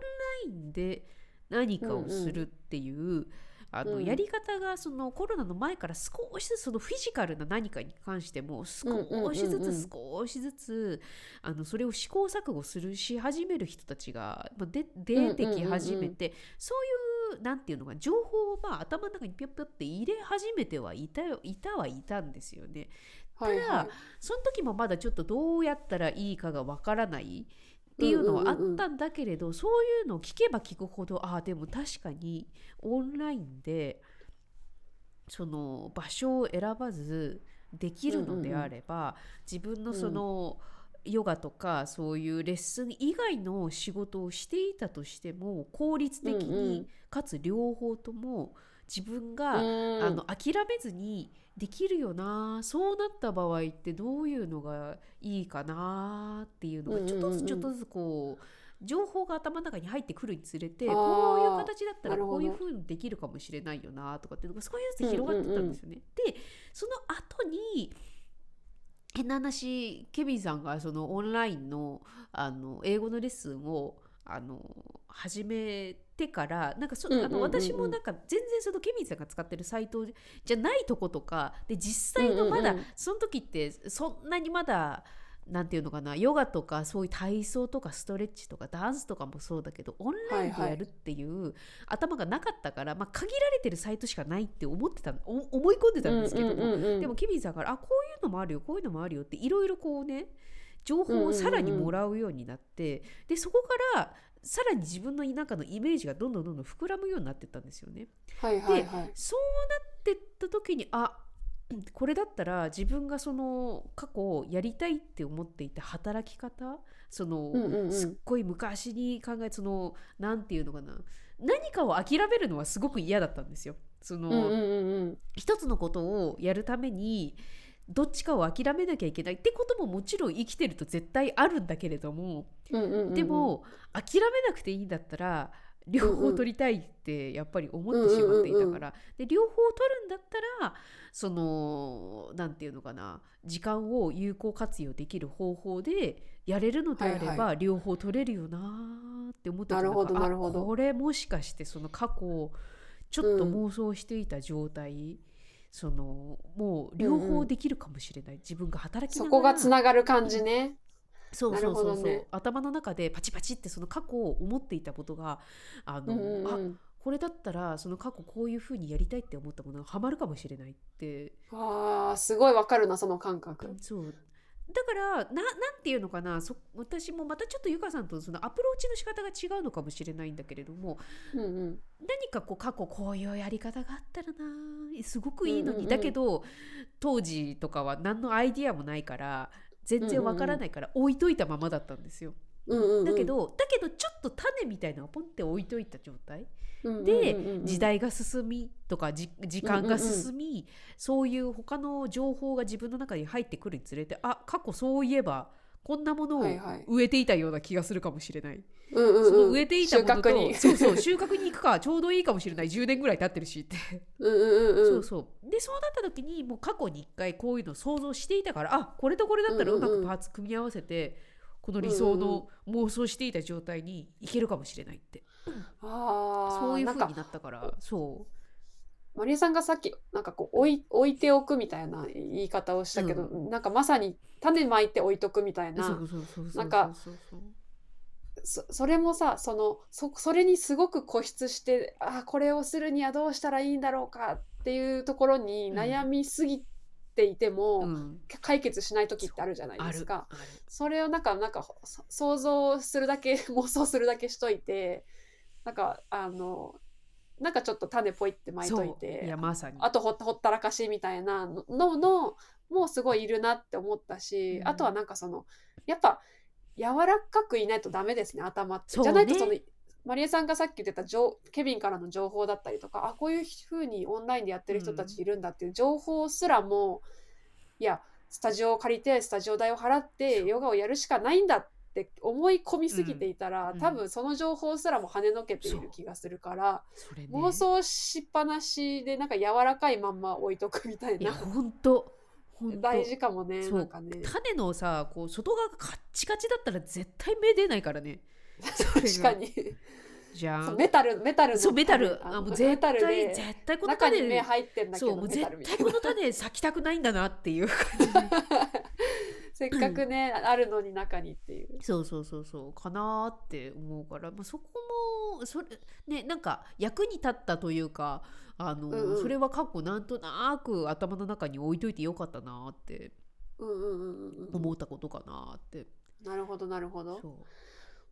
インで何かをするっていう、あのうん。やり方がそのコロナの前から少しずつそのフィジカルな何かに関しても少しずつ少しずつあのそれを試行錯誤するし始める人たちがまあで出てき始めて、そういうなんていうのか情報をまあ頭の中にぴょっぴょって入れ始めてはいたよいたはいたんですよね。はいはい。ただその時もまだちょっとどうやったらいいかがわからないっていうのはあったんだけれど、そういうのを聞けば聞くほどああでも確かにオンラインでその場所を選ばずできるのであれば、自分のその、ヨガとかそういうレッスン以外の仕事をしていたとしても効率的に、うんうん。かつ両方とも自分が、うん。あの諦めずにできるよなそうなった場合ってどういうのがいいかなっていうのがちょっとずつちょっとずつこう情報が頭の中に入ってくるにつれてこういう形だったらこういうふうにできるかもしれないよなとかっていうのが少しずつ広がってたんですよね。でその後に変な話ケビンさんがそのオンラインのあの英語のレッスンをあの始めてからなんかそ、あの私もなんか全然そのケビンさんが使ってるサイトじゃないとことかで実際のまだ、その時ってそんなにまだなんていうのかなヨガとかそういう体操とかストレッチとかダンスとかもそうだけどオンラインでやるっていう頭がなかったから、まあ、限られてるサイトしかないって思ってたお思い込んでたんですけども、うんうんでもケビンさんからあこういうのもあるよこういうのもあるよっていろいろこうね情報をさらにもらうようになって、でそこからさらに自分の中のイメージがどんどんどんどん膨らむようになってったんですよね。はいはいはい。そうなってった時にあこれだったら自分がその過去やりたいって思っていた働き方その、うんうんうんすっごい昔に考えそのなんていうのかな何かを諦めるのはすごく嫌だったんですよ。その、うんうんうんうん一つのことをやるためにどっちかを諦めなきゃいけないってことももちろん生きてると絶対あるんだけれども、うんうんうんうん。でも諦めなくていいんだったら両方取りたいってやっぱり思ってしまっていたから、で両方取るんだったらそのなんていうのかな時間を有効活用できる方法でやれるのであれば、はい両方取れるよなーって思ったなるほどあなるほど。これもしかしてその過去をちょっと妄想していた状態、そのもう両方できるかもしれない、自分が働きながら。そこがつながる感じね。そうそうそう。そう、ね。頭の中でパチパチってその過去を思っていたことがあの、うんうんうあんこれだったらその過去こういうふうにやりたいって思ったものがハマるかもしれないって。あーすごいわかるなその感覚。そうだからななんていうのかなそ私もまたちょっとゆかさんとそのアプローチの仕方が違うのかもしれないんだけれどもうんうん。何かこう過去こういうやり方があったらなすごくいいのに、うんうんうん。だけど当時とかは何のアイディアもないから全然わからないから置いといたままだったんですよ。うんうんうん。だけどだけどちょっと種みたいなのをポンって置いといた状態でうん時代が進みとかじ時間が進み、そういう他の情報が自分の中に入ってくるにつれてあ過去そういえばこんなものをはいはい。植えていたような気がするかもしれない、うんうんうん、その植えていたものと収穫に。そうそう収穫に行くかちょうどいいかもしれない。10年ぐらい経ってるしって、うんうんうんうん。そうそう。でそうなった時にもう過去に1回こういうのを想像していたからあこれとこれだったらうまくパーツ組み合わせて、この理想の妄想していた状態にいけるかもしれないって、ああそういう風なんかになったからそう。マリエさんがさっきなんかこう置い置いておくみたいな言い方をしたけど、うなんかまさに種まいて置いとくみたいななんかそうそれもさそのそそれにすごく固執してあこれをするにはどうしたらいいんだろうかっていうところにうん。悩みすぎていても、うん。解決しない時ってあるじゃないですか。それをなんかなんかそ想像するだけ 妄想するだけしといてなんかあのなんかちょっと種ポイって巻いといそう。いてやまさに。あとほほったらかしみたいなのののもうすごいいるなって思ったし、うん。あとはなんかそのやっぱ柔らかくいないとダメですね頭って。ね。じゃないとそのマリエさんがさっき言ってた情ケビンからの情報だったりとかあこういうふうにオンラインでやってる人たちいるんだっていう情報すらも、いやスタジオを借りてスタジオ代を払ってヨガをやるしかないんだって思い込みすぎていたら、うん。多分その情報すらも跳ねのけている気がするから。ね。妄想しっぱなしでなんか柔らかいまんま置いとくみたいな。本当本当大事かもねなんかね。種のさこう外側がカッチカチだったら絶対芽出ないからね。確かに。じゃん。メタルメタルのそうメタル。あもう絶対で絶対この種目入ってんだけどそうもう絶対この種咲きたくないんだなっていう感じ せっかくねあるのに中にっていう。そうそうそうそうかなーって思うから、まあ、そこもそれねなんか役に立ったというかあの、うんうん。それは過去なんとなく頭の中に置いといてよかったなーってうんうんうんうんうん思ったことかなーって。なるほどなるほど。そう。こ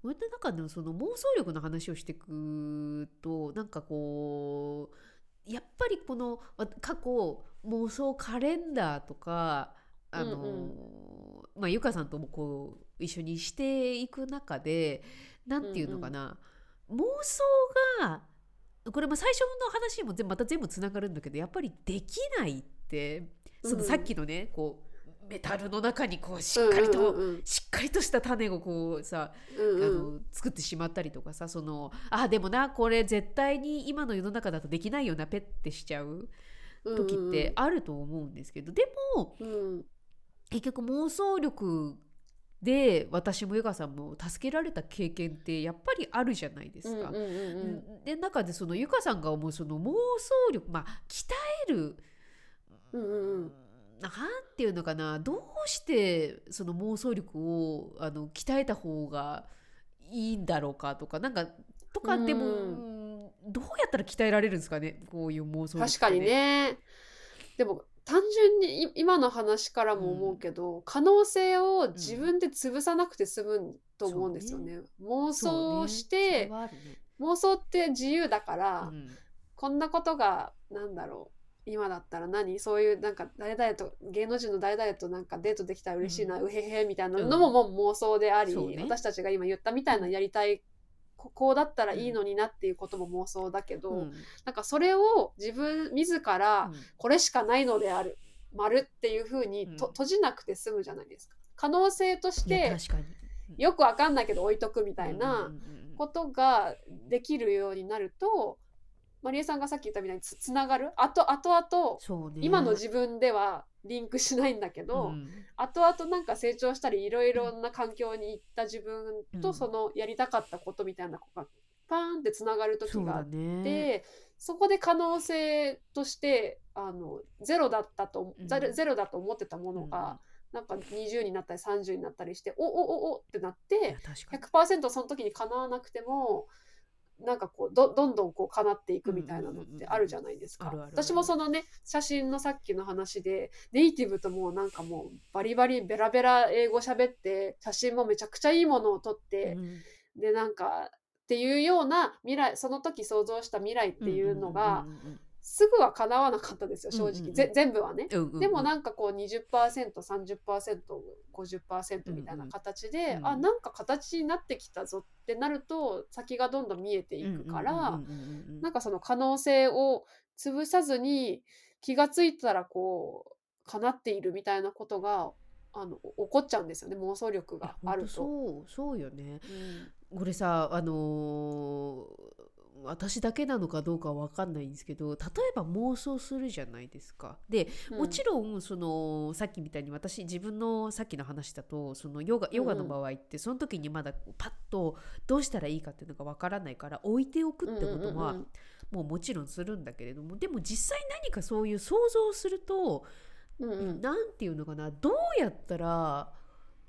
うやってなんかねその妄想力の話をしていくとなんかこうやっぱりこのわ過去妄想カレンダーとかあの、うんまあゆかさんともこう一緒にしていく中でなんていうのかな、妄想がこれも最初の話にも全また全部つながるんだけどやっぱりできないってそのうん。さっきのね、こうメタルの中にこうしっかりと、うんうん。しっかりとした種をこうさ、うんうん。あの作ってしまったりとかさそのあでもなこれ絶対に今の世の中だとできないようなペッてしちゃううん時ってあると思うんですけど、でもうん結局妄想力で私もヨガさんも助けられた経験ってやっぱりあるじゃないですか。うんうんうんうん。で中でそのゆかさんが思うその妄想力まあ鍛えるうんうんうんなんていうのかなどうしてその妄想力をあの鍛えた方がいいんだろうかとかなんかとかでも、うん。うんどうやったら鍛えられるんですかねこういう妄想力って確かにね。でも単純にい今の話からも思うけど、可能性を自分で潰さなくて済むと思うんですよね。妄想をして、それはあるね。妄想って自由だから、うん。こんなことがなんだろう。今だったら何？そういうなんか誰々と芸能人の誰々となんかデートできたら嬉しいな、ううんへへみたいなのももう妄想であり、私たちが今言ったみたいなやりたいここうだったらいいのになっていうことも妄想だけど、うん。なんかそれを自分自らこれしかないのである。丸っていうふうにと、うん。閉じなくて済むじゃないですか。可能性としてよくわかんないけど置いとくみたいうんなうんうんうん。ことができるようになるとマリエさんがさっき言ったみたいにつつながる。あとあとあとね。今の自分ではリンクしないんだけど、うん。後々なんか成長したりいろいろな環境に行った自分うん。とそのやりたかったことみたいなことがパーンってつながる時があって。そこで可能性としてあのゼロだったと、うん。ゼロだと思ってたものが、なんか20になったり30になったりしておおおおってなって確かに。100%その時に叶わなくてもなんかこうどどんどんこう叶っていくみたいなのってあるじゃないですか。私もそのね写真のさっきの話でネイティブともうなんかもうバリバリベラベラ英語喋って写真もめちゃくちゃいいものを撮って、うん。でなんかっていうような未来その時想像した未来っていうのがすぐは叶わなかったですよ正直、うんうん。全部はね。うんうんうん。でもなんかこう 20%30%50% みたいな形で、うんうん。あなんか形になってきたぞってなると先がどんどん見えていくから、なんかその可能性を潰さずに気がついたらこう叶っているみたいなことがあの怒っちゃうんですよね妄想力があると。そう。そうよね。うん。これさあのー私だけなのかどうかは分かんないんですけど例えば妄想するじゃないですか。でもちろんそのさっきみたいに私自分のさっきの話だとそのヨガヨガの場合ってその時にまだパッとどうしたらいいかっていうのが分からないから置いておくってことはうんもうもちろんするんだけれどもでも実際何かそういう想像をすると何て言うのかなどうやったら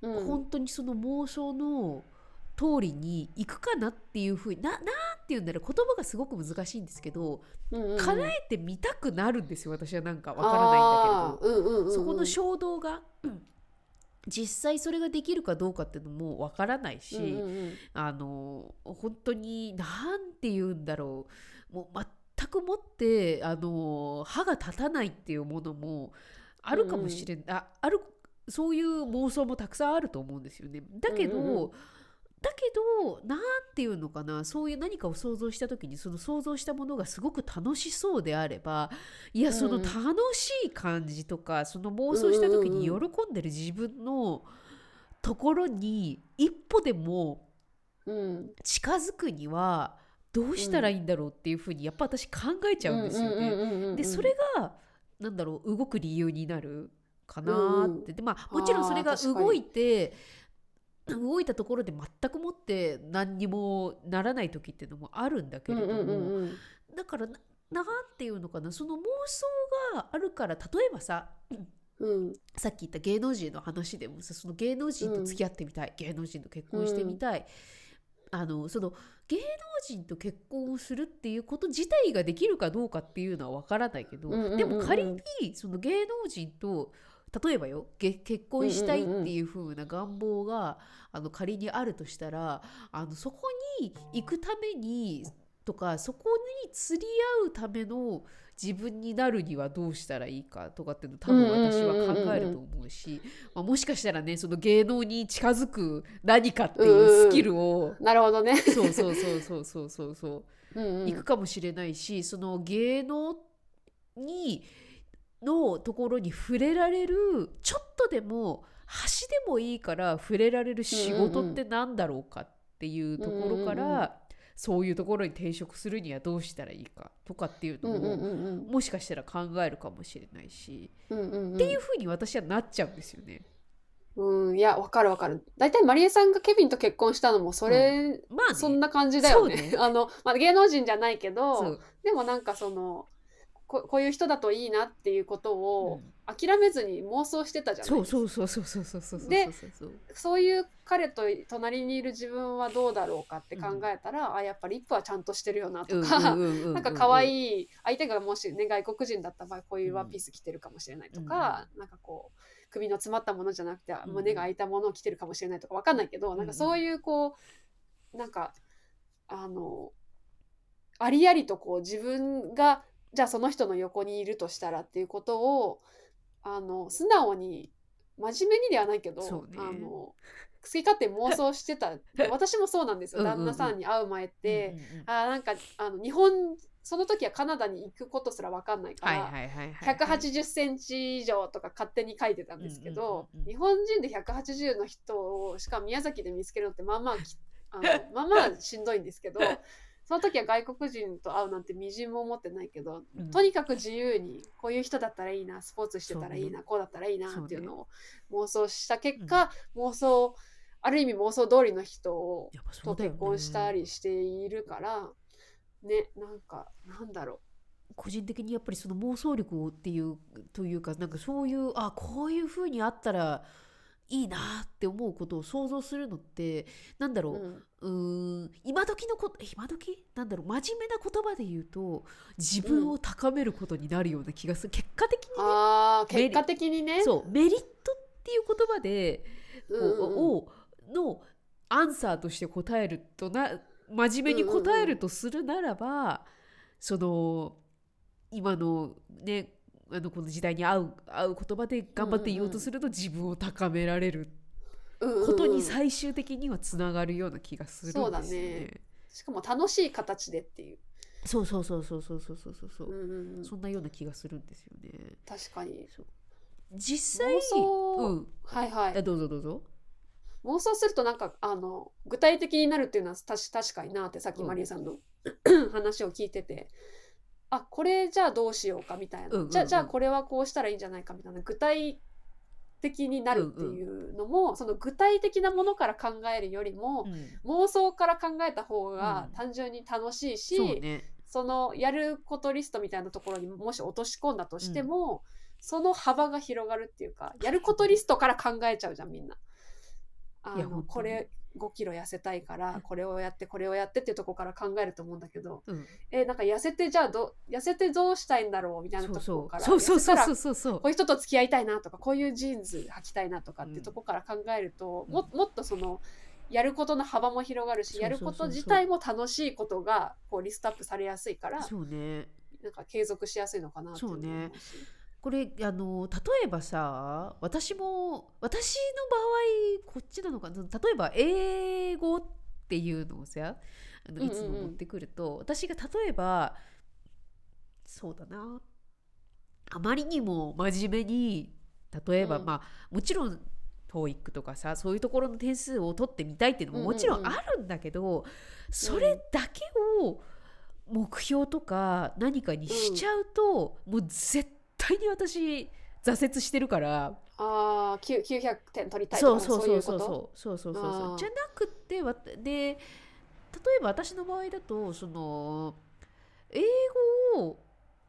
本当にその妄想の通りに行くかなっていうふうにななんて言うんだろう言葉がすごく難しいんですけどうんうんうん。叶えてみたくなるんですよ私はなんかわからないんだけれど。うんうんうんうん。そこの衝動が、うん。実際それができるかどうかっていうのもわからないし、うんうんうん。あの本当に何て言うんだろう。もう全くもってあの歯が立たないっていうものもあるかもしれない、ああるそういう妄想もたくさんあると思うんですよね。だけど、うんうんうんだけど何て言うのかなそういう何かを想像した時にその想像したものがすごく楽しそうであればいやうん。その楽しい感じとか、その妄想した時に喜んでる自分のところに一歩でもうん。近づくにはどうしたらいいんだろうっていうふうにやっぱ私考えちゃうんですよね。でそれがなんだろう動く理由になるかなって、でまあもちろんそれが動いて動いたところで全くもって何にもならない時っていうのもあるんだけれども、うんうんうんうんだからななんていうのかなその妄想があるから例えばさうん。さっき言った芸能人の話でもさその芸能人と付き合ってみたい、芸能人と結婚してみたい、あのその芸能人と結婚をするっていうこと自体ができるかどうかっていうのは分からないけど、うんうんうんうん。でも仮にその芸能人と例えばよげ結婚したいっていう風な願望が、あの仮にあるとしたらあのそこに行くためにとかそこに釣り合うための自分になるにはどうしたらいいかとかっていうの多分私は考えると思うし、まあ、もしかしたらねその芸能に近づく何かっていうスキルを、なるほどね。そうそうそうそうそうそうそう。うんうん。行くかもしれないしその芸能にのところに触れられるちょっとでも端でもいいから触れられる仕事ってなんだろうかっていうところから、うんうんうんそういうところに転職するにはどうしたらいいかとかっていうのうんうんを、うん。もしかしたら考えるかもしれないし、うんうんうん。っていうふうに私はなっちゃうんですよね。うんいやわかるわかる。大体マリエさんがケビンと結婚したのもそれ、まあね。そんな感じだよね。ね。あのまあ芸能人じゃないけそどう。でもなんかそのここういう人だといいなっていうことうをん。諦めずに妄想してたじゃないそうですか。そうそうそうそうそうそうそうでそうそうそう。いう彼と隣にいる自分はどうだろうかって考えたら、あやっぱりリップはちゃんとしてるよなとか、なんか可愛いい相手がもしね外国人だった場合こういうワンピース着てるかもしれないとか、なんかこう首の詰まったものじゃなくてうん胸が開いたものを着てるかもしれないとかわかんないけど、ん。なんかそういうこうなんかあのありありとこう自分がじゃあその人の横にいるとしたらっていうことをあの素直に真面目にではないけど、ね。あの好き勝手妄想してた。で 私もそうなんですよ。旦那さんに会う前って。うんうんうん。あーなんかあの日本その時はカナダに行くことすら分かんないから、はいはいはいはい。180センチ以上とか勝手に書いてたんですけど、日本人で180の人をしかも宮崎で見つけるのってまあまあきあのまあまあしんどいんですけど その時は外国人と会うなんてみじんも思ってないけど、うん。とにかく自由にこういう人だったらいいなスポーツしてたらいいな、こうだったらいいなっていうのを妄想した結果、妄想ある意味妄想通りの人をと結婚したりしているからねなんかなんだろ個人的にやっぱりその妄想力をっていうというかなんかそういうあこういう風にあったらいいなって思うことを想像するのってなんだう、ろうん。う、うーん今時のこと今時？なんだろう真面目な言葉で言うと自分を高めることになるような気がする、結果的にあーメリ結果的にね。そうメリットっていう言葉でうんうんうん。をのアンサーとして答えるとな真面目に答えるとするならば、その今のねあのこの時代に合う合う言葉で頑張って言おうとすると、自分を高められるうんうんうん。ことに最終的にはつながるような気がするんですよそうだね。しかも楽しい形でっていう、そうそうそうそうそうそうそうそうそう。うんうんうん。そんなような気がするんですよね。確かに。実際うん。はいはい。あどうぞどうぞ。妄想するとなんかあの具体的になるっていうのはたし確かになってさっきうんマリーさんの 話を聞いててあこれじゃあどうしようかみたいな、うんうんうん。じゃあじゃあこれはこうしたらいいんじゃないかみたいな具体的になるっていうのも、その具体的なものから考えるよりも、うん。妄想から考えた方がうん。単純に楽しいし、そうね。そのやることリストみたいなところにもし落とし込んだとしても、その幅が広がるっていうかやることリストから考えちゃうじゃんみんな。あのこれ5キロ痩せたいからこれをやってこれをやってっていうところから考えると思うんだけどうん。えなんか痩せてじゃあど痩せてどうしたいんだろうみたいなところからそうそうそうそう。そうこういう人と付き合いたいなとかこういうジーンズ履きたいなとかっていうところから考えると、うん。ももっとそのやることの幅も広がるしやること自体も楽しいことがこうリストアップされやすいからそうね。なんか継続しやすいのかなっていうのもそうねこれあの例えばさ私も私の場合こっちなのかな？例えば英語っていうのをさあのいつも持ってくると、私が例えばそうだな。あまりにも真面目に例えば、うん。まあもちろん TOEIC とかさそういうところの点数を取ってみたいっていうのももちろんあるんだけど、それだけを目標とか何かにしちゃうと、もう絶対に私挫折してるから。あー9 900点取りたいとそうかそうそうそうそうそうそうそう。じゃなくってわで例えば私の場合だとその英語を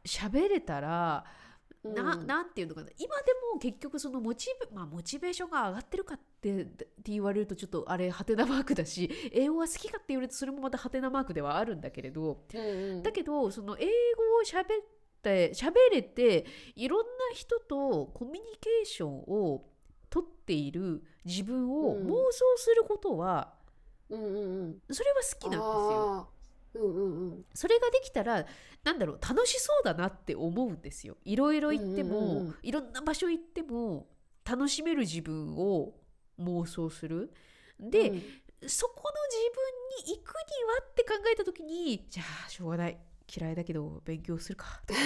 喋れたらなうん。なんていうのかな。今でも結局そのモチベ,、まあ、モチベーションが上がってるかってって言われるとちょっとあれハテナマークだし英語が好きかって言われるとそれもまたハテナマークではあるんだけれど。うんうん。だけどその英語を喋って喋れていろんな人とコミュニケーションを取っている自分をうん。妄想することは、うんうんうん。それは好きなんですよ。うんうんうん。それができたらなんだろう楽しそうだなって思うんですよ。いろいろ行っても、うんうんうん。いろんな場所行っても楽しめる自分を妄想する。で、うん。そこの自分に行くにはって考えた時にじゃあしょうがない嫌いだけど勉強するか。と か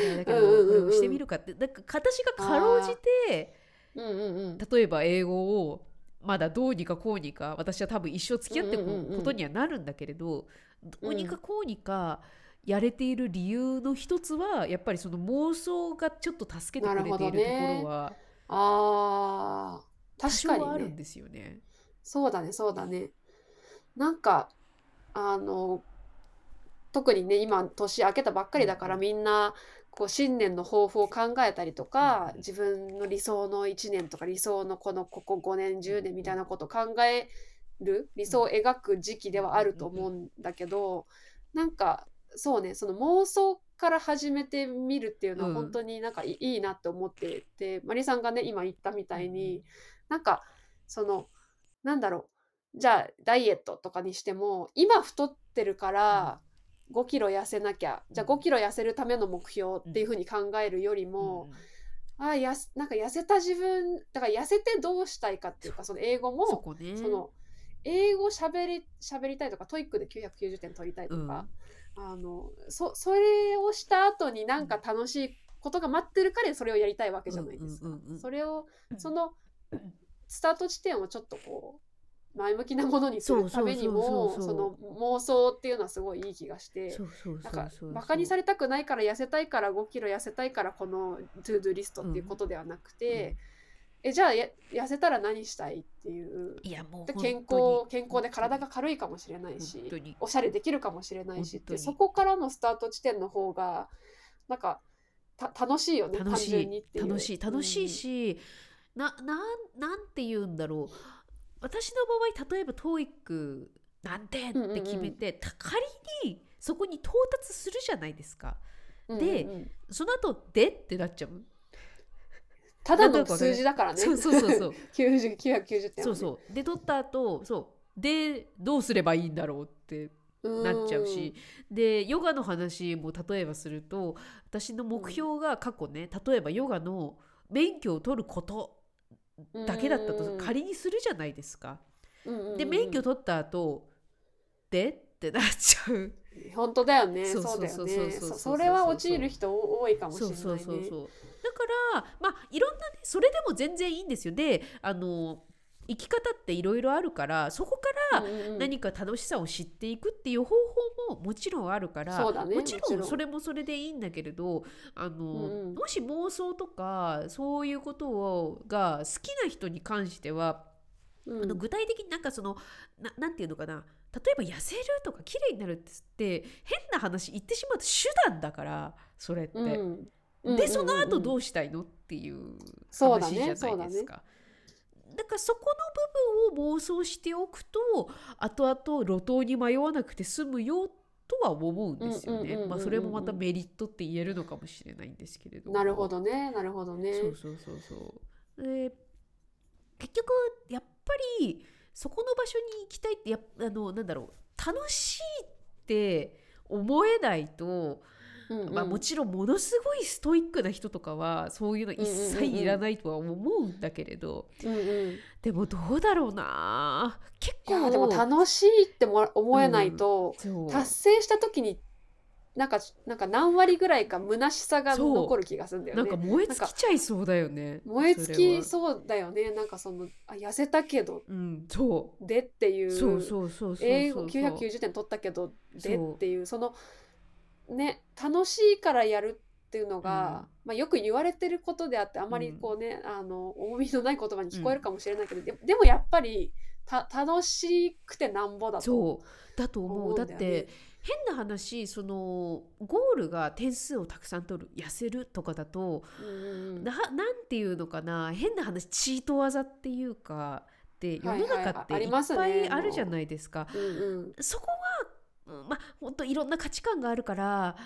嫌いだけどこれをしてみるかって。なんか形がかろうじてうんうんうん。例えば英語をまだどうにかこうにか私は多分一生付き合ってくことにはなるんだけれど、どうにかこうにかやれている理由の一つはやっぱりその妄想がちょっと助けてくれているところはあー。多確かにね。あるんですよね。そうだねそうだね。なんかあの特にね今年明けたばっかりだからうんみんなこう新年の抱負を考えたりとかうん自分の理想の1年とか理想のこのここ5年10年みたいなことを考える理想を描く時期ではあると思うんだけどなんかそうねその妄想から始めてみるっていうのはうん。本当になんかいいいなって思っててマリさんがね今言ったみたいになんかそのなんだろうじゃあダイエットとかにしても今太ってるから5キロ痩せなきゃ。じゃあ5キロ痩せるための目標っていうふうに考えるよりも、あやすなんか痩せた自分だから痩せてどうしたいかっていうかその英語そもこね。その英語しゃべり喋りたいとか TOEIC で990点取りたいとか、あのそそれをした後になんか楽しいことが待ってるからそれをやりたいわけじゃないですか。うんうんうんうんそれをうん。そのスタート地点をちょっとこう前向きなものにするためにもその妄想っていうのはすごいいい気がしてなんかバカにされたくないから痩せたいから5キロ痩せたいからこの to do list っていうことではなくて、えじゃあや痩せたら何したいっていう。いやもう健康健康で体が軽いかもしれないしおしゃれできるかもしれないしってそこからのスタート地点の方がなんかた楽しいよね単楽しい楽しい。楽しいし、ななんなんて言うんだろう私の場合例えば TOEIC 何点って決めて、た仮にそこに到達するじゃないですか。うんでうんうん。その後でってなっちゃう？ただの数字だからね。そうそうそうそう。90 990 点はね。そうそう。で取った後そう。でどうすればいいんだろうってなっちゃうし。でヨガの話も例えばすると私の目標が過去ね例えばヨガの免許を取ることうんだけだったうん。と仮にするじゃないですか。で免許取った後 でってなっちゃう。本当だよね。そそうそうよねそうそう。そうそそれは陥る人多いかもしれそうないね。そうそうそう。だからまあいろんなねそれでも全然いいんですよ。であの生き方っていろいろあるからそこからうんうん。うん何か楽しさを知っていくっていう方法ももちろんあるからそうだねもちもちろん。それもそれでいいんだけれどあの、うんうん。もし妄想とかそういうことをが好きな人に関しては、うん。あの具体的になんかそのななんていうのかな例えば痩せるとか綺麗になるって変な話言ってしまうと手段だからそれって。うん。でその後うどうしたいのっていうそうだね話じゃないですか。だからそこの部分を妄想しておくと後々路頭に迷わなくて済むよとは思うんですよね。まあそれもまたメリットって言えるのかもしれないんですけれど。なるほどねなるほどねそうそうそうそう。で結局やっぱりそこの場所に行きたいってやっあのなんだろう楽しいって思えないと。うんうん。まあ、もちろんものすごいストイックな人とかはそういうの一切いらないとは思うんだけれど、うんうん。でもどうだろうな。結構。でも楽しいっても思えないと、そう。達成した時になんかなんか何割ぐらいか虚しさがそう残る気がするんだよね。なんか燃え尽きちゃいそうだよね燃え尽きう、そうだよね。なんかそのあ痩せたけどうん、そでっていう。うそうそうそうそうそう。英語990点取ったけどでそうっていうそのね楽しいからやるっていうのが、まあ、よく言われてることであってあまりこうね、あの重みのない言葉に聞こえるかもしれないけど、ででもやっぱりた楽しくてなんぼだとそう。だと思う。だね。て変な話そのゴールが点数をたくさん取る痩せるとかだとうななんていうのかな変な話チート技っていうかで世の中っていっぱいあるじゃないですか。そこは、うんまあ本当いろんな価値観があるから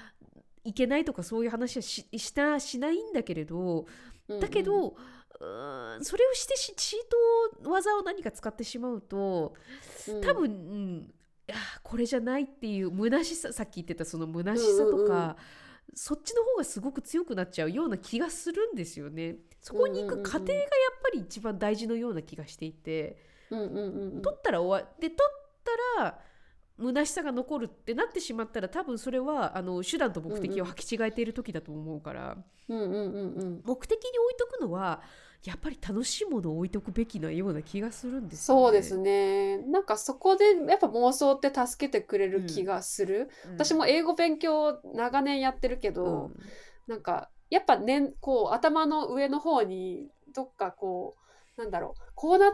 いけないとかそういう話はししたしないんだけれどうんうん。だけど、うーんそれをしてしチート技を何か使ってしまうとうん。多分、うんいやこれじゃないっていう虚しささっき言ってたその虚しさとか、うんうんうん。そっちの方がすごく強くなっちゃうような気がするんですよね。そこに行く過程がやっぱり一番大事のような気がしていて。うんうんうんうん。取ったら終わで取ったら虚しさが残るってなってしまったら多分それはあの手段と目的を履き違えている時だと思うから、うんうんうんうん。目的に置いとくのはやっぱり楽しいものを置いとくべきなような気がするんですよね。そうですね。なんかそこでやっぱ妄想って助けてくれる気がする、うん。私も英語勉強長年やってるけど、なんかやっぱねこう頭の上の方にどっかこうなんだろうこうな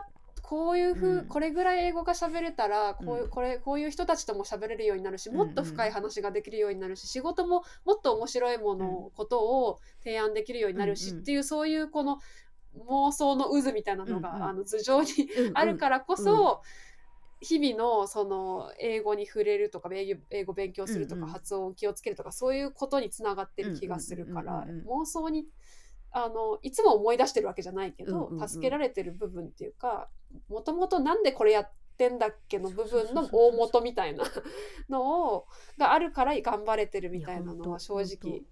こういうふう、うん。これぐらい英語が喋れたらこういう、うんこれこういう人たちとも喋れるようになるしうんもっと深い話ができるようになるし、仕事ももっと面白いもの、ことを提案できるようになるし、うんうんっていうそういうこの妄想の渦みたいなのが、うんうん。あの頭上にうんうん。あるからこそ、日々のその英語に触れるとか英語英語勉強するとか、うんうん。発音を気をつけるとかそういうことにつながってる気がするから、うんうんうん。妄想にあのいつも思い出してるわけじゃないけど、助けられてる部分っていうかもともとなんでこれやってんだっけの部分の大元みたいな のをがあるから頑張れてるみたいなのは正直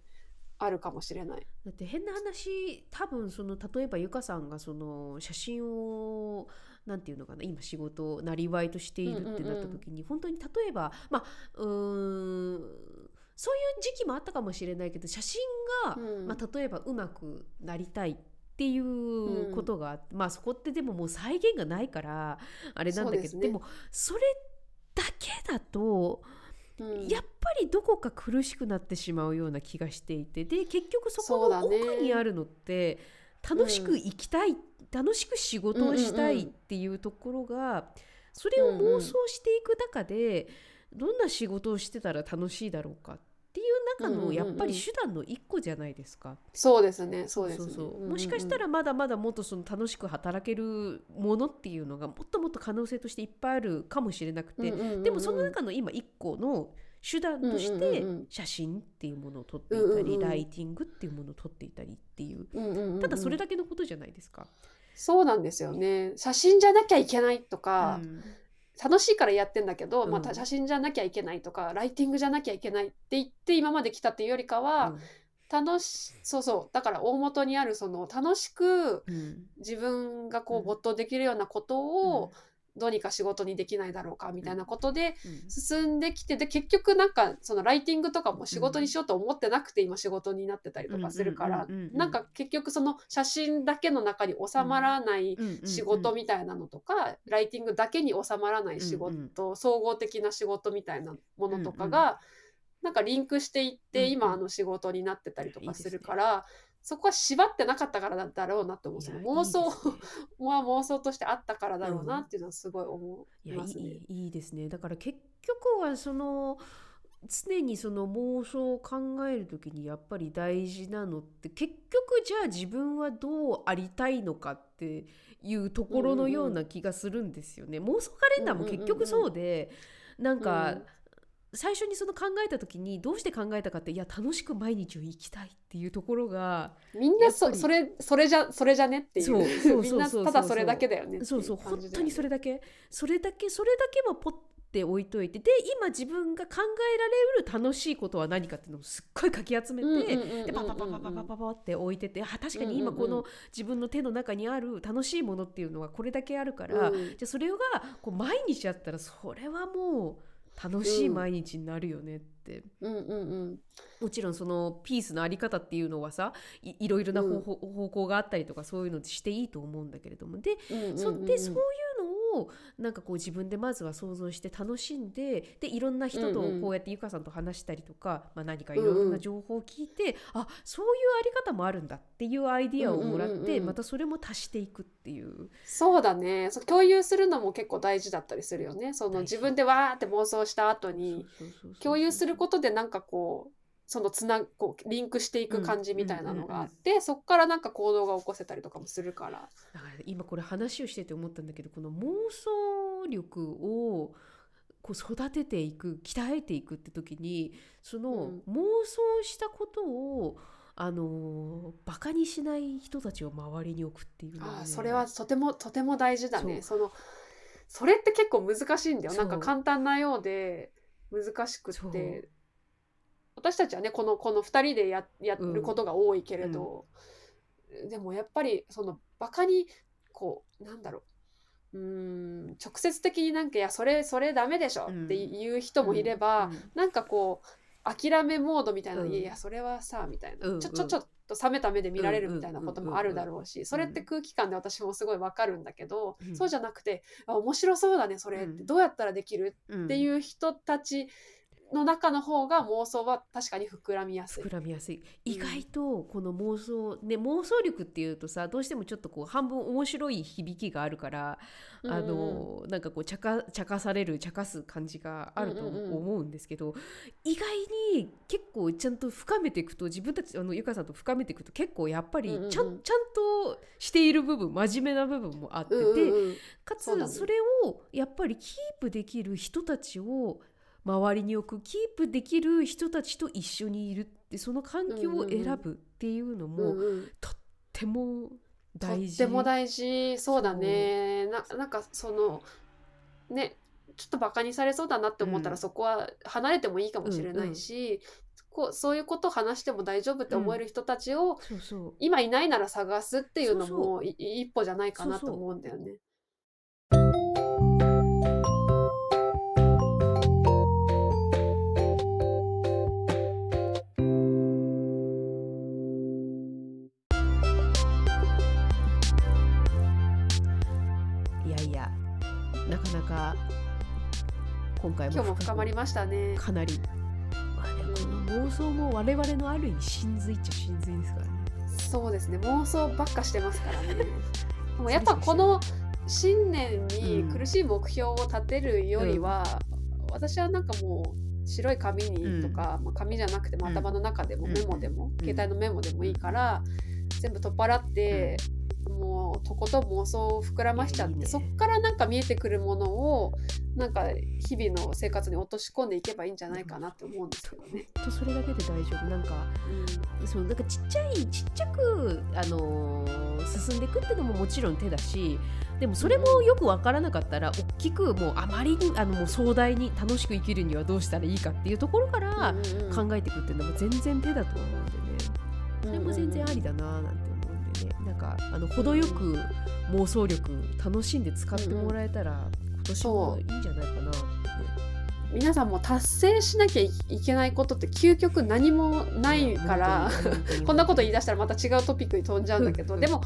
あるかもしれない。だって変な話多分その例えばゆかさんがその写真をなんていうのかな今仕事をなりわいとしているってなった時に、本当に例えばまあうーんそういう時期もあったかもしれないけど写真が、うん。まあ、例えばうまくなりたいっていうことがあって、まあそこってでももう再現がないからあれなんだけどで,、そうでもそれだけだとうん。やっぱりどこか苦しくなってしまうような気がしていてで結局そこの奥にあるのって楽しく生きたい、楽しく仕事をしたいうんうんうんっていうところが、それを妄想していく中で、どんな仕事をしてたら楽しいだろうかっていう中のやっぱり手段の一個じゃないですか。そうですねそうですね。そうそう。もしかしたらまだまだもっとその楽しく働けるものっていうのがもっともっと可能性としていっぱいあるかもしれなくて、うんうんうんうんでもその中の今一個の手段としうんて写真っていうものを撮っていたり、うんうんうんライティングっていうものを撮っていたりっていう。うんうんうんうん。ただそれだけのことじゃないですか。そうなんですよね。写真じゃなきゃいけないとか、うん楽しいからやってんだけど、まあ、うんた写真じゃなきゃいけないとかライティングじゃなきゃいけないって言って今まで来たっていうよりかは、楽しそうそう。だから大元にあるその楽しくうん。自分がこううん。没頭できるようなことをどうにか仕事にできないだろうかみたいなことでうん。進んできてで結局なんかそのライティングとかも仕事にしようと思ってなくて今仕事になってたりとかするからなんか結局その写真だけの中に収まらない仕事みたいなのとかライティングだけに収まらない仕事総合的な仕事みたいなものとかうんがなんかリンクしていっうんてうん。今あの仕事になってたりとかするからそこは縛ってなかったからだだろうなって思うその妄想は妄想としてあったからだろうなっていうのはすごい思いますね。いいいですね。だから結局はその常にその妄想を考える時にやっぱり大事なのって結局じゃあ自分はどうありたいのかっていうところのような気がするんですよね。妄想カレンダーも結局そうで、なんか、うん最初にその考えた時にどうして考えたかっていや楽しく毎日を生きたいっていうところがみんなそそれそれじゃそれじゃねっていう。そうそう ただそれだけだよねそうそう本当にそれだけ。それだけそれだけもポッて置いといてで今自分が考えられる楽しいことは何かっていうのをすっごいかき集めて、でパパパパパパパパって置いててあ確かに今この自分の手の中にある楽しいものっていうのはこれだけあるから、うん。じゃあそれがこう毎日あったらそれはもう楽しい毎日になるよねって。うんうんうん。もちろんそのピースのあり方っていうのはさいいろいろな方向があったりとかそういうのしていいと思うんだけれども。でそでそういうのをなんかこう自分でまずは想像して楽しんででいろんな人とうんうんこうやってゆかさんと話したりとか、まあ、何かいろんな情報を聞いて、あそういうあり方もあるんだっていうアイディアをもらって、うんうんうんうん。またそれも足していくっていう。そうだね。そう共有するのも結構大事だったりするよね。その自分でわーって妄想した後に共有することでなんかこうそのつなこうリンクしていく感じみたいなのがあって、そこからなんか行動が起こせたりとかもするから。だから今これ話をしてて思ったんだけどこの妄想力をこう育てていく鍛えていくって時にそのうん妄想したことを、あのバカにしない人たちを周りに置くっていうのはねそれはとてもとても大事だね。そそのそれって結構難しいんだよ。なんか簡単なようで難しくって。私たちはねこのこの2人でややることが多いけれど、でもやっぱりそのバカにこうなんだろう。うーん直接的になんか「いやそれそれダメでしょ」っていう人もいれば、うん。なんかこう諦めモードみたいな、うん。いやいやそれはさみたいな、うん。ちょちょちょっと冷めた目で見られるみたいなこともあるだろうし、それって空気感で私もすごいわかるんだけど、うん。そうじゃなくてあ面白そうだねそれってうん。どうやったらできるうんっていう人たちの中の方が妄想は確かに膨らみやすい。膨。らみやすい。意外とこの妄想ね妄想力っていうとさどうしてもちょっとこう半分面白い響きがあるからあのなんかこう茶化茶化される茶化す感じがあるとうんうんうん。思うんですけど、意外に結構ちゃんと深めていくと自分たちあのゆかさんと深めていくと結構やっぱりちゃ,、うんうん。うんん、ちゃんとしている部分真面目な部分もあってて、うんうんうん。かつそれをやっぱりキープできる人たちを周りに置くキープできる人たちと一緒にいるってその環境を選ぶっていうのも、うんうん。とってもと大事。っても大事。そうだね。ななんかそのねちょっとバカにされそうだなって思ったら、うん。そこは離れてもいいかもしれないし、こうそういうことを話しても大丈夫って思える人たちを、今いないなら探すっていうのもい一歩じゃないかなと思うんだよね。今回も今日も深まりましたね。かなり、まあね、この妄想も我々のある意味真髄っちゃ真髄ですからね。そうですね。妄想ばっかしてますからね。でもやっぱこの新年にうん苦しい目標を立てるよりは、私はなんかもう白い紙にとか、まあ、紙じゃなくてもうん。頭の中でもうん。メモでも、ん。携帯のメモでもいいから、全部取っ払って、もうとことん妄想を膨らましちゃってね。そっからなんか見えてくるものをなんか日々の生活に落とし込んでいけばいいんじゃないかなって思うんですけどね。とそれだけで大丈夫。なんかうん。そうなんかちっちゃいちっちゃく、あのー進んでいくっていうのももちろん手だしでもそれもよく分からなかったら大きくもうあまりにあのもう壮大に楽しく生きるにはどうしたらいいかっていうところから考えていくっていうのも全然手だと思うんでね。それも全然ありだななんて。思うんでねなんかあの程よく妄想力楽しんで使ってもらえたら私はいいんじゃないかなって。ね皆さんも達成しなきゃいけないことって究極何もないから、こんなこと言い出したらまた違うトピックに飛んじゃうんだけど、うん。でも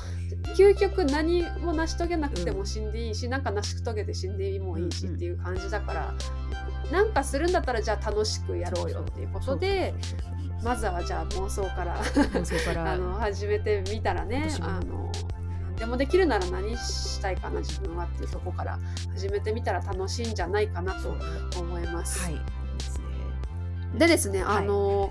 究極何も成し遂げなくても死んでいいし、なんか成し遂げて死んでもいいしうんうん。っていう感じだから、なんかするんだったらじゃあ楽しくやろうよっていうことでまずはじゃあ妄想から あの始めてみたらねあの何でもできるなら何したいかな自分はっていうとこから始めてみたら楽しいんじゃないかなと思います。はい。でですね、はい。あの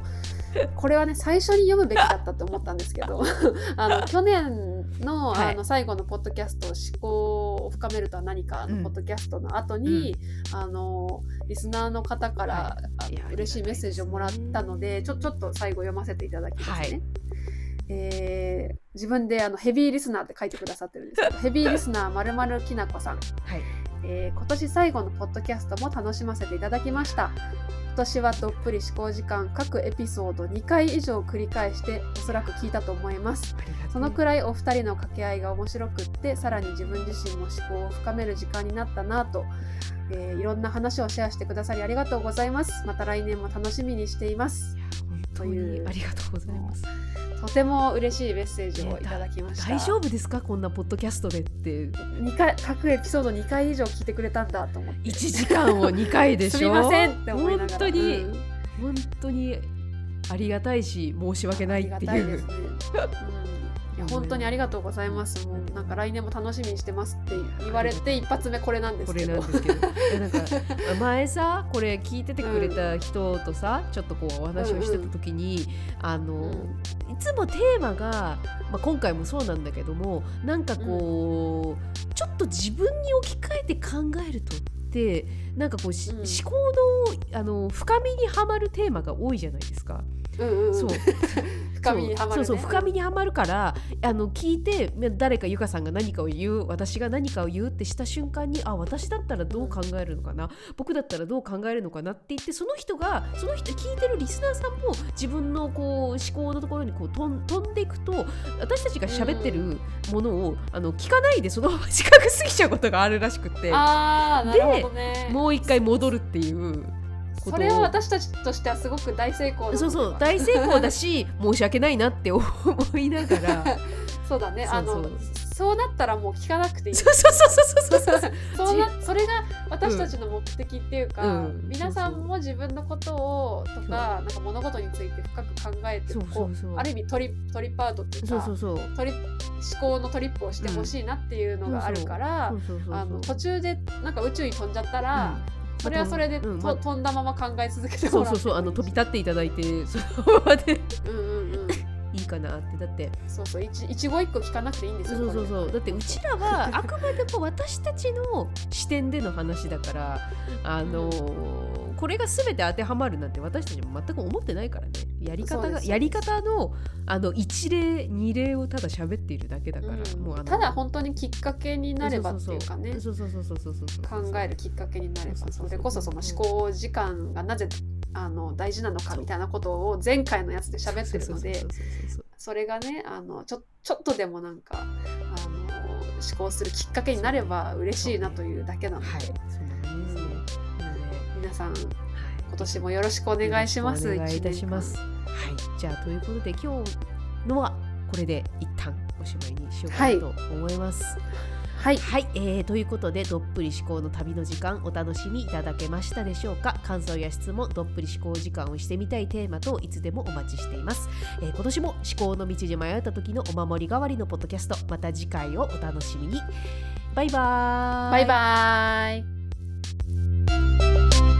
これはね最初に読むべきだったと思ったんですけど あの去年の,、はい。あの最後のポッドキャスト「思考を深めるとは何か」うん。のポッドキャストの後に、あのリスナーの方から、はい。嬉しいメッセージをもらったのでちょちょっと最後読ませていただきますね。はい。えー自分であのヘビーリスナーって書いてくださってるんですけど ヘビーリスナーまるまるきなこさん。はい。えー今年最後のポッドキャストも楽しませていただきました今年はどっぷり思考時間各エピソード2回以上繰り返しておそらく聞いたと思います。そのくらいお二人の掛け合いが面白くってさらに自分自身も思考を深める時間になったなと、えーいろんな話をシェアしてくださりありがとうございます。また来年も楽しみにしています。本当にありがとうございます。とても嬉しいメッセージをいただきました。大丈夫ですか？こんなポッドキャストでって。二回各エピソード2回以上聞いてくれたんだと思って。1時間を2回でしょ？すみませんって思いながら。本当に、うん。本当にありがたいし申し訳ないっていうや本当にありがとうございます。もうなんか来年も楽しみにしてますって言われて一発目これなんですこれけど。なんですけど。か前さこれ聞いててくれた人とさ、ちょっとこうお話をしてた時に、あの、うん。いつもテーマが、まあ、今回もそうなんだけどもなんかこう、ちょっと自分に置き換えて考えるとってなんかこう、思考のあの深みにはまるテーマが多いじゃないですか。うんうんうんそう 深みにはまる、ね。そうそう深みにはまるからあの聞いて誰かゆかさんが何かを言う私が何かを言うってした瞬間にあ私だったらどう考えるのかな、僕だったらどう考えるのかなって言ってその人がその人聞いてるリスナーさんも自分のこう思考のところにこう飛ん飛んでいくと私たちが喋ってるものを、あの聞かないでそのまま近く過ぎちゃうことがあるらしくてね。もう一回戻るっていう。それは私たちとしてはすごく大成功そうそうは大成功だし 申し訳ないなって思いながら。そうだね。あのそうなったらもう聞かなくていい。そうそうそうそうそうそうそう なそれが私たちの目的っていうか、うん。皆さんも自分のことをとかなんか物事について深く考えてこそうある意味トリトリップアウトっていうかそうそうそう。トリ思考のトリップをしてほしいなっていうのがあるから、あの途中でなんか宇宙に飛んじゃったら、それはそれで、うんまと飛んだまま考え続けてそうそうもらってそうあの飛び立っていただいてそのままでうんうんうん。いいかなってだって。そうそう一一語一個聞かなくていいんですよそうそうそう。だってうちらはあくまでも私たちの視点での話だからあのーこれが全て当てはまるなんて私たちも全く思ってないからね。やり方がやり方のあの一例二例をただ喋っているだけだから、うん、もうただ本当にきっかけになればっていうかね考えるきっかけになればそれこそその思考時間がなぜあの大事なのかみたいなことを前回のやつで喋ってるのでそれがねあのちょちょっとでもなんかあの思考するきっかけになれば嬉しいなというだけなので。はい、そうなんですね。皆さんはい。今年もよろしくお願いします。お願いいたします。一はい、じゃあということで今日のはこれで一旦おしまいにしようかなと思います。はい、はい、えーということでどっぷり思考の旅の時間お楽しみいただけましたでしょうか？感想や質問どっぷり思考時間をしてみたいテーマといつでもお待ちしています、えー今年も思考の道で迷った時のお守り代わりのポッドキャストまた次回をお楽しみに。バイバーイ。バイバイ。Música